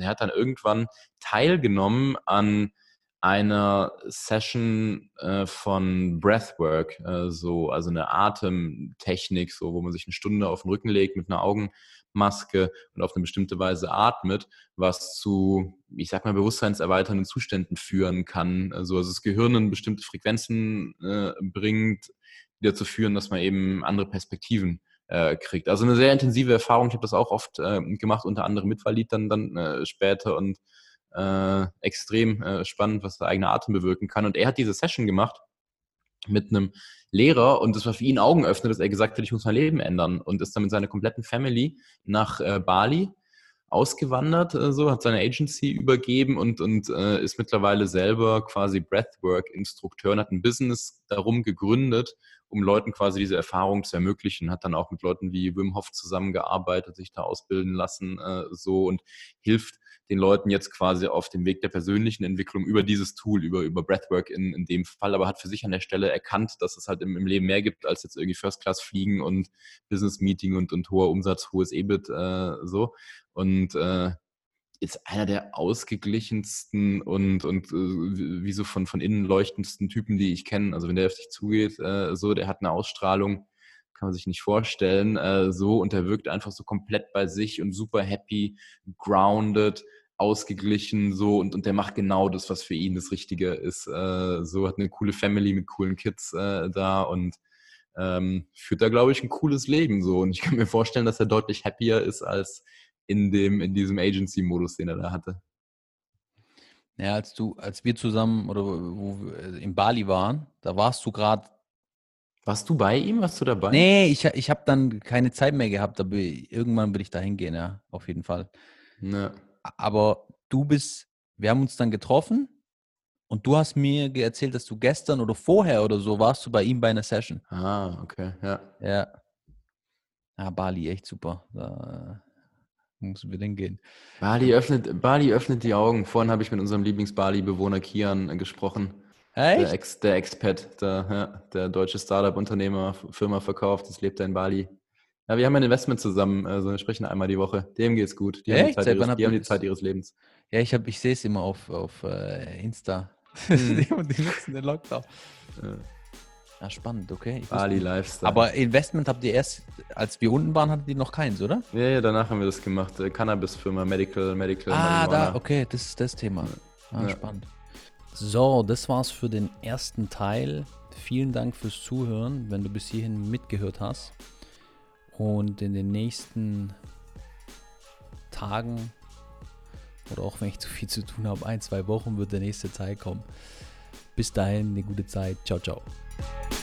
er hat dann irgendwann teilgenommen an einer Session äh, von Breathwork, äh, so, also eine Atemtechnik, so, wo man sich eine Stunde auf den Rücken legt mit einer Augenmaske und auf eine bestimmte Weise atmet, was zu, ich sag mal, bewusstseinserweiternden Zuständen führen kann. Also, also das Gehirn in bestimmte Frequenzen äh, bringt, die dazu führen, dass man eben andere Perspektiven äh, kriegt. Also eine sehr intensive Erfahrung. Ich habe das auch oft äh, gemacht, unter anderem mit Walid dann, dann äh, später und äh, extrem äh, spannend, was der eigene Atem bewirken kann. Und er hat diese Session gemacht mit einem Lehrer und das war für ihn Augenöffner, dass er gesagt hat, ich muss mein Leben ändern und ist dann mit seiner kompletten Family nach äh, Bali ausgewandert, äh, so hat seine Agency übergeben und, und äh, ist mittlerweile selber quasi Breathwork-Instrukteur und hat ein Business darum gegründet, um Leuten quasi diese Erfahrung zu ermöglichen. Hat dann auch mit Leuten wie Wim Hof zusammengearbeitet, sich da ausbilden lassen, äh, so und hilft den Leuten jetzt quasi auf dem Weg der persönlichen Entwicklung über dieses Tool, über, über Breathwork in, in dem Fall, aber hat für sich an der Stelle erkannt, dass es halt im, im Leben mehr gibt als jetzt irgendwie First Class fliegen und Business Meeting und, und hoher Umsatz, hohes EBIT, äh, so. Und äh, ist einer der ausgeglichensten und, und äh, wie so von, von innen leuchtendsten Typen, die ich kenne. Also wenn der auf dich zugeht, äh, so, der hat eine Ausstrahlung, kann man sich nicht vorstellen, äh, so und der wirkt einfach so komplett bei sich und super happy, grounded, ausgeglichen, so und, und der macht genau das, was für ihn das Richtige ist. Äh, so hat eine coole Family mit coolen Kids äh, da und ähm, führt da, glaube ich, ein cooles Leben so. Und ich kann mir vorstellen, dass er deutlich happier ist als in dem, in diesem Agency-Modus, den er da hatte. Ja, als du, als wir zusammen oder wo wir in Bali waren, da warst du gerade. Warst du bei ihm? Warst du dabei? Nee, ich, ich habe dann keine Zeit mehr gehabt, aber irgendwann will ich da hingehen, ja, auf jeden Fall. Ja. Aber du bist, wir haben uns dann getroffen und du hast mir erzählt, dass du gestern oder vorher oder so warst du bei ihm bei einer Session. Ah, okay, ja. Ja. Ja, Bali, echt super. Da, müssen wir denn gehen? Bali öffnet, Bali öffnet die Augen. Vorhin habe ich mit unserem Lieblings-Bali-Bewohner Kian äh, gesprochen. Echt? Der, Ex, der Expat, der, ja, der deutsche Startup-Unternehmer, Firma verkauft, das lebt er in Bali. Ja, wir haben ein Investment zusammen, also wir sprechen einmal die Woche. Dem geht es gut. Die, haben die, Zeit ihres, die haben die Zeit ihres Lebens. Ja, ich, ich sehe es immer auf, auf uh, Insta. Hm. die nutzen den Lockdown. Ja. Ja, spannend, okay. Bali Lifestyle. Aber Investment habt ihr erst, als wir unten waren, hattet ihr noch keins, oder? Ja, ja, danach haben wir das gemacht. Äh, Cannabis-Firma, Medical, Medical. Ah, Marihuana. da, okay, das ist das Thema. Ah, ja. spannend. So, das war's für den ersten Teil. Vielen Dank fürs Zuhören, wenn du bis hierhin mitgehört hast. Und in den nächsten Tagen oder auch wenn ich zu viel zu tun habe, ein, zwei Wochen wird der nächste Teil kommen. Bis dahin eine gute Zeit. Ciao, ciao. Yeah.